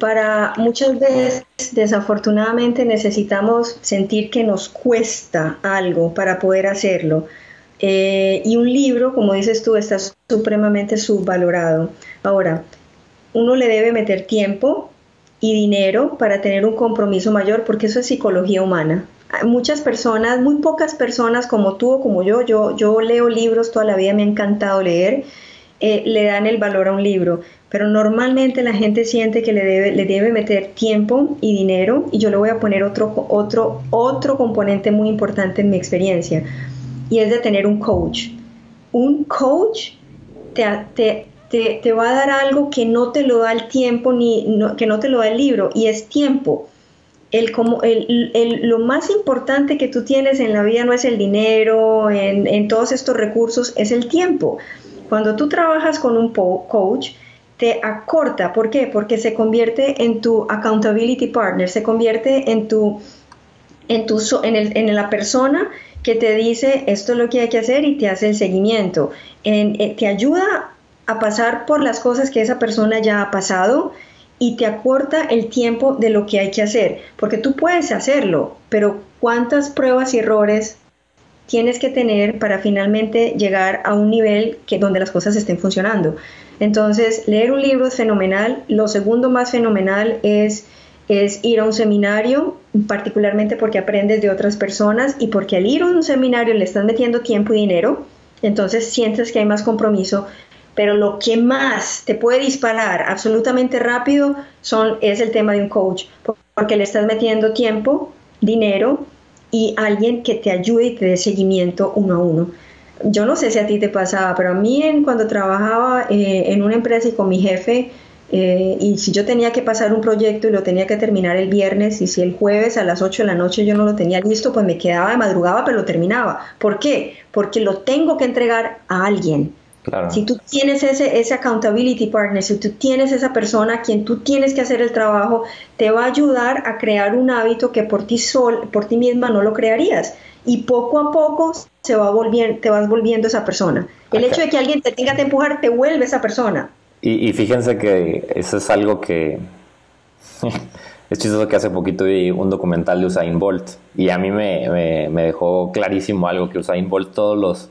para muchas veces, desafortunadamente, necesitamos sentir que nos cuesta algo para poder hacerlo. Eh, y un libro, como dices tú, está supremamente subvalorado. Ahora, uno le debe meter tiempo y dinero para tener un compromiso mayor, porque eso es psicología humana. Muchas personas, muy pocas personas como tú o como yo, yo, yo leo libros toda la vida, me ha encantado leer, eh, le dan el valor a un libro pero normalmente la gente siente que le debe, le debe meter tiempo y dinero y yo le voy a poner otro, otro, otro componente muy importante en mi experiencia y es de tener un coach. Un coach te, te, te, va a dar algo que no te lo da el tiempo ni que no te lo da el libro y es tiempo. El, como, el, el, lo más importante que tú tienes en la vida no es el dinero, en, en todos estos recursos, es el tiempo. Cuando tú trabajas con un coach, te acorta. ¿Por qué? Porque se convierte en tu accountability partner, se convierte en tu, en tu, en, el, en la persona que te dice esto es lo que hay que hacer y te hace el seguimiento. En, eh, te ayuda a pasar por las cosas que esa persona ya ha pasado y te acorta el tiempo de lo que hay que hacer, porque tú puedes hacerlo, pero ¿cuántas pruebas y errores tienes que tener para finalmente llegar a un nivel que donde las cosas estén funcionando? Entonces, leer un libro es fenomenal. Lo segundo más fenomenal es, es ir a un seminario, particularmente porque aprendes de otras personas y porque al ir a un seminario le estás metiendo tiempo y dinero, entonces sientes que hay más compromiso. Pero lo que más te puede disparar absolutamente rápido son, es el tema de un coach, porque le estás metiendo tiempo, dinero y alguien que te ayude y te dé seguimiento uno a uno yo no sé si a ti te pasaba, pero a mí en, cuando trabajaba eh, en una empresa y con mi jefe, eh, y si yo tenía que pasar un proyecto y lo tenía que terminar el viernes, y si el jueves a las 8 de la noche yo no lo tenía listo, pues me quedaba de madrugada, pero lo terminaba. ¿Por qué? Porque lo tengo que entregar a alguien. Si tú tienes ese, ese accountability partner, si tú tienes esa persona a quien tú tienes que hacer el trabajo, te va a ayudar a crear un hábito que por ti, sol, por ti misma no lo crearías y poco a poco se va volviendo, te vas volviendo esa persona. El hecho de que alguien te tenga que empujar te vuelve esa persona. Y, fíjense que eso es algo que [laughs] es chistoso que hace poquito vi un documental de Usain Bolt y a mí me, me, dejó clarísimo algo que Usain Bolt todos los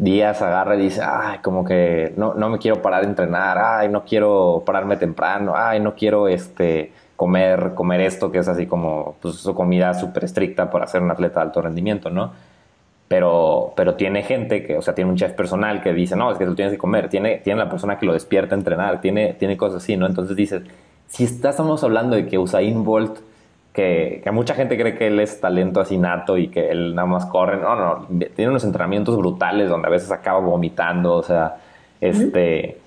días agarra y dice, ay, como que no, no me quiero parar a entrenar, ay, no quiero pararme temprano, ay, no quiero este comer, comer esto que es así como pues, su comida súper estricta para ser un atleta de alto rendimiento, ¿no? Pero, pero tiene gente que, o sea, tiene un chef personal que dice, no, es que tú tienes que comer, tiene, tiene la persona que lo despierta a entrenar, tiene, tiene cosas así, ¿no? Entonces dices, si estamos hablando de que Usain Bolt, que, que, mucha gente cree que él es talento así nato y que él nada más corre, no, no, tiene unos entrenamientos brutales donde a veces acaba vomitando, o sea, este,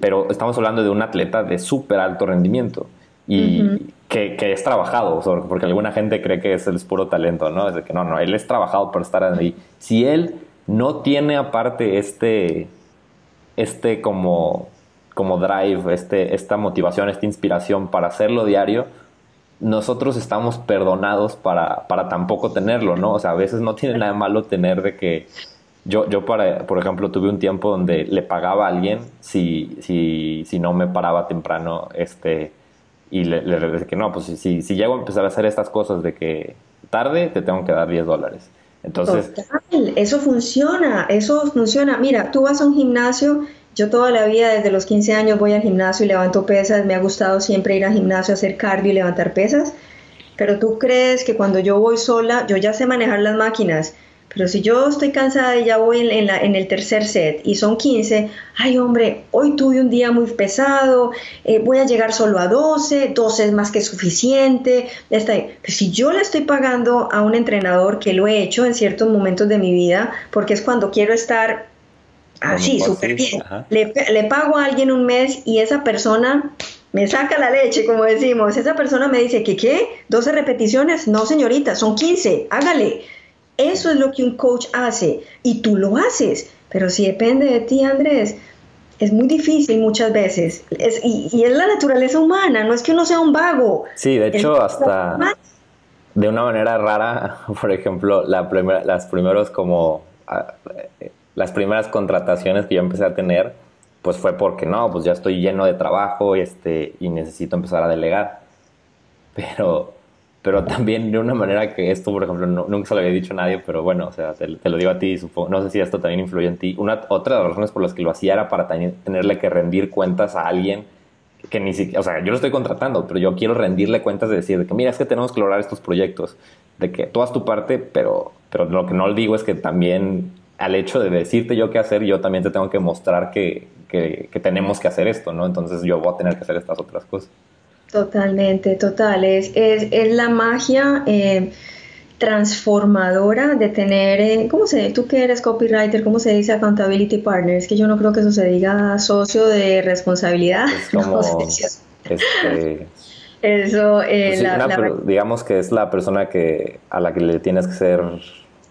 pero estamos hablando de un atleta de súper alto rendimiento y que, que, es trabajado, porque alguna gente cree que es el puro talento, ¿no? Es de que no, no, él es trabajado por estar ahí. Si él no tiene aparte este, este como, como drive, este, esta motivación, esta inspiración para hacerlo diario, nosotros estamos perdonados para, para tampoco tenerlo, ¿no? O sea, a veces no tiene nada malo tener de que yo, yo para, por ejemplo, tuve un tiempo donde le pagaba a alguien si, si, si no me paraba temprano, este, y le, le, que no, pues si, si llego a empezar a hacer estas cosas de que tarde, te tengo que dar 10 dólares. Entonces... Total, eso funciona, eso funciona. Mira, tú vas a un gimnasio, yo toda la vida, desde los 15 años, voy al gimnasio y levanto pesas, me ha gustado siempre ir al gimnasio hacer cardio y levantar pesas, pero tú crees que cuando yo voy sola, yo ya sé manejar las máquinas, pero si yo estoy cansada y ya voy en, la, el tercer set y son 15, ay hombre, hoy tuve un día muy pesado, eh, voy a llegar solo a 12, 12 es más que suficiente. Está si yo le estoy pagando a un entrenador que lo he hecho en ciertos momentos de mi vida, porque es cuando quiero estar así, súper bien, le, le pago a alguien un mes y esa persona me saca la leche, como decimos. Esa persona me dice que, ¿qué? ¿12 repeticiones? No, señorita, son 15, hágale. Eso es lo que un coach hace y tú lo haces, pero si depende de ti, Andrés, es muy difícil muchas veces. y, es la naturaleza humana, no es que uno sea un vago. Sí, de hecho, hasta de una manera rara, [laughs] por ejemplo, la las primeros como ah, las primeras contrataciones que yo empecé a tener, pues fue porque no, pues ya estoy lleno de trabajo este, y necesito empezar a delegar. Pero pero también de una manera que esto, por ejemplo, nunca se lo había dicho a nadie, pero bueno, o sea, te, lo digo a ti, supongo, no sé si esto también influye en ti. Una, otra de las razones por las que lo hacía era para tenerle que rendir cuentas a alguien que ni siquiera, o sea, yo lo estoy contratando, pero yo quiero rendirle cuentas de decir, de que mira, es que tenemos que lograr estos proyectos, de que tú haz tu parte, pero, pero lo que no le digo es que también al hecho de decirte yo qué hacer, yo también te tengo que mostrar que, que, que tenemos que hacer esto, ¿no? Entonces yo voy a tener que hacer estas otras cosas. Totalmente, total. Es, es, la magia eh, transformadora de tener, eh, ¿cómo se Tú que eres copywriter, ¿cómo se dice accountability partner? Es que yo no creo que eso se diga socio de responsabilidad. [laughs] este, [laughs] eso, eh, pues digamos que es la persona que a la que le tienes que ser...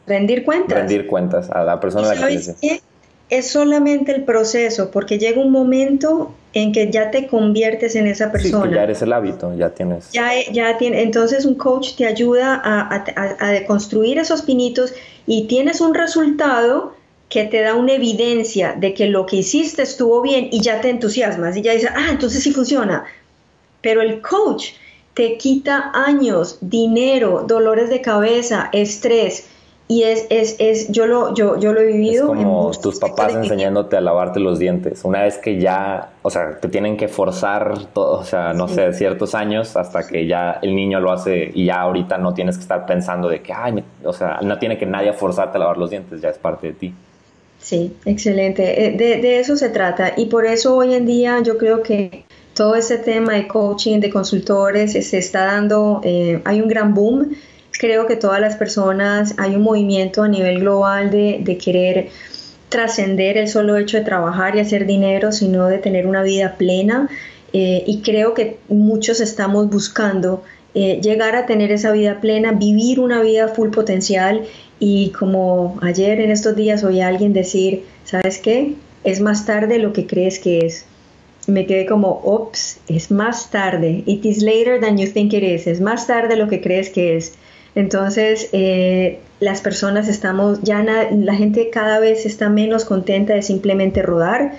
Rendir cuentas. Rendir cuentas a la persona a la que es solamente el proceso, porque llega un momento en que ya te conviertes en esa persona. Sí, ya eres el hábito, ya tienes. Ya, ya tiene, entonces un coach te ayuda a, a, a, construir esos pinitos y tienes un resultado que te da una evidencia de que lo que hiciste estuvo bien y ya te entusiasmas y ya dices, ah, entonces sí funciona. Pero el coach te quita años, dinero, dolores de cabeza, estrés y es, es, es yo, lo, yo, yo lo he vivido. Es como tus papás enseñándote a lavarte los dientes. Una vez que ya, o sea, te tienen que forzar, todo, o sea, no sé, ciertos años hasta que ya el niño lo hace y ya ahorita no tienes que estar pensando de que, ay, o sea, no tiene que nadie forzarte a lavar los dientes, ya es parte de ti. Sí, excelente. Eh, de, de eso se trata. Y por eso hoy en día yo creo que todo ese tema de coaching, de consultores, se está dando, eh, hay un gran boom creo que todas las personas, hay un movimiento a nivel global de, querer trascender el solo hecho de trabajar y hacer dinero, sino de tener una vida plena. Eh, y creo que muchos estamos buscando eh, llegar a tener esa vida plena, vivir una vida full potencial. Y como ayer en estos días oí a alguien decir, ¿sabes qué? Es más tarde lo que crees que es. Me quedé como, ops, es más tarde. It is later than you think it is. Es más tarde lo que crees que es. Entonces, eh, las personas estamos, ya la gente cada vez está menos contenta de simplemente rodar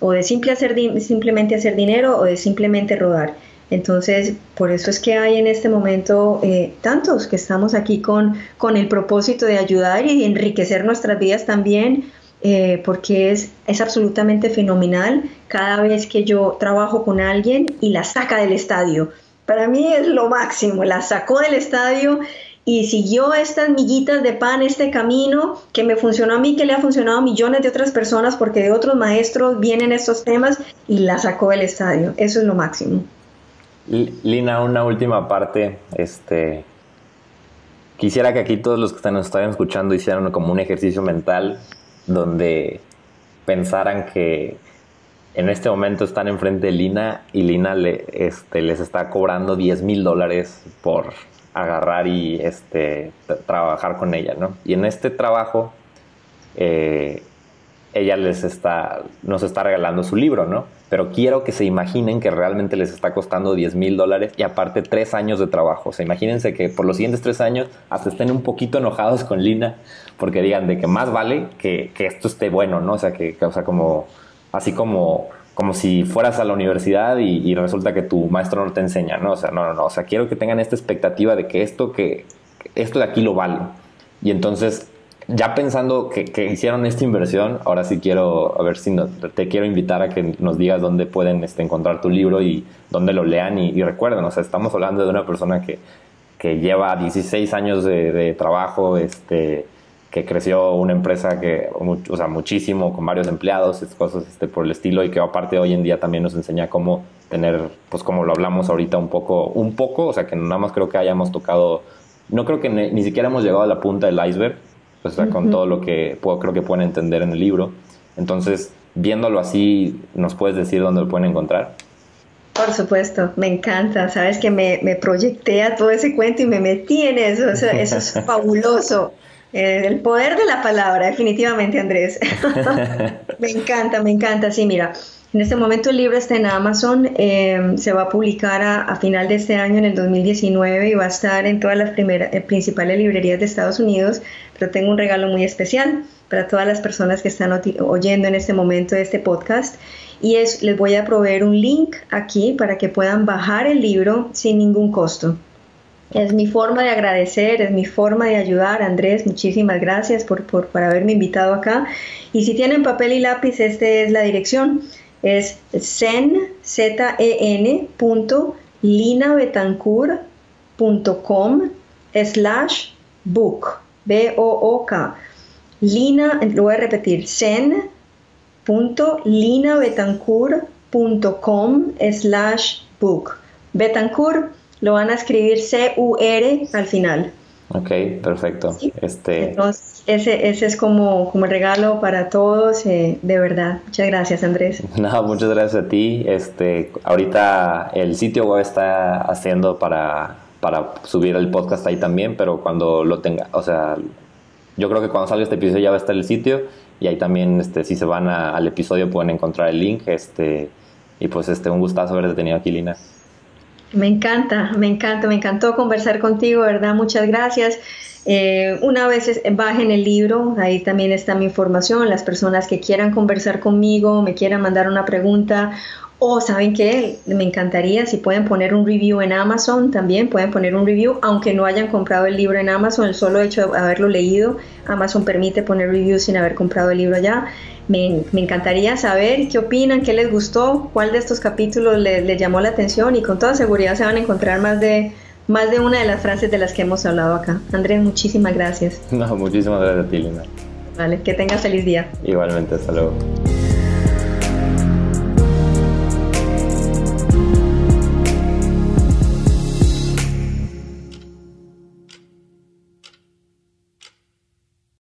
o de simple hacer simplemente hacer dinero o de simplemente rodar. Entonces, por eso es que hay en este momento eh, tantos que estamos aquí con, con el propósito de ayudar y enriquecer nuestras vidas también eh, porque es, es absolutamente fenomenal cada vez que yo trabajo con alguien y la saca del estadio. Para mí es lo máximo, la sacó del estadio y siguió estas miguitas de pan, este camino que me funcionó a mí, que le ha funcionado a millones de otras personas, porque de otros maestros vienen estos temas y la sacó del estadio. Eso es lo máximo. Lina, una última parte. Este, quisiera que aquí todos los que nos están escuchando hicieran como un ejercicio mental donde pensaran que en este momento están enfrente de Lina y Lina le, este, les está cobrando 10 mil dólares por agarrar y este, trabajar con ella, ¿no? Y en este trabajo, eh, ella les está, nos está regalando su libro, ¿no? Pero quiero que se imaginen que realmente les está costando 10 mil dólares y aparte tres años de trabajo. O sea, imagínense que por los siguientes tres años hasta estén un poquito enojados con Lina porque digan de que más vale que, que esto esté bueno, ¿no? O sea, que, que o sea, como, así como como si fueras a la universidad y, resulta que tu maestro no te enseña, ¿no? O sea, no, no, no, o sea, quiero que tengan esta expectativa de que esto, que, esto de aquí lo vale. Y entonces, ya pensando que, hicieron esta inversión, ahora sí quiero, a ver si te quiero invitar a que nos digas dónde pueden este, encontrar tu libro y dónde lo lean y, recuerden, o sea, estamos hablando de una persona que, que lleva 16 años de, de trabajo, este, que creció una empresa que, o sea, muchísimo, con varios empleados, cosas este, por el estilo, y que aparte hoy en día también nos enseña cómo tener, pues como lo hablamos ahorita un poco, un poco, o sea, que nada más creo que hayamos tocado, no creo que ni, siquiera hemos llegado a la punta del iceberg, pues, o sea, con todo lo que puedo, creo que pueden entender en el libro. Entonces, viéndolo así, ¿nos puedes decir dónde lo pueden encontrar? Por supuesto, me encanta. Sabes que me, me proyecté a todo ese cuento y me metí en eso. Eso, eso es [laughs] fabuloso. Eh, el poder de la palabra, definitivamente, Andrés. [laughs] me encanta, me encanta. Sí, mira, en este momento el libro está en Amazon, eh, se va a publicar a, final de este año, en el 2019, y va a estar en todas las primeras, eh, principales librerías de Estados Unidos, pero tengo un regalo muy especial para todas las personas que están oyendo en este momento este podcast, y es, les voy a proveer un link aquí para que puedan bajar el libro sin ningún costo. Es mi forma de agradecer, es mi forma de ayudar. Andrés, muchísimas gracias por, por, haberme invitado acá. Y si tienen papel y lápiz, esta es la dirección. Es zen, z e n slash book, B-O-O-K. Lina, lo voy a repetir, zen.linabetancourt.com slash book. Betancourt lo van a escribir C-U-R al final. Ok, perfecto. Este... Entonces, ese, ese es como, como regalo para todos, eh, de verdad. Muchas gracias, Andrés. [laughs] No, muchas gracias a ti. Este, ahorita el sitio web está haciendo para, para subir el podcast ahí también, pero cuando lo tenga, o sea, yo creo que cuando salga este episodio ya va a estar el sitio y ahí también, este, si se van al episodio pueden encontrar el link, este, y pues este, un gustazo haberte tenido aquí, Lina. Me encanta, me encanta, me encantó conversar contigo, ¿verdad? Muchas gracias. Eh, una vez bajen el libro, ahí también está mi información. Las personas que quieran conversar conmigo, me quieran mandar una pregunta o saben que me encantaría si pueden poner un review en Amazon también, pueden poner un review, aunque no hayan comprado el libro en Amazon, el solo hecho de haberlo leído, Amazon permite poner reviews sin haber comprado el libro allá. Me, encantaría saber qué opinan, qué les gustó, cuál de estos capítulos les, llamó la atención y con toda seguridad se van a encontrar más de, más de una de las frases de las que hemos hablado acá. Andrés, muchísimas gracias. No, muchísimas gracias a ti, Lina. Vale, que tengas feliz día. Igualmente, hasta luego.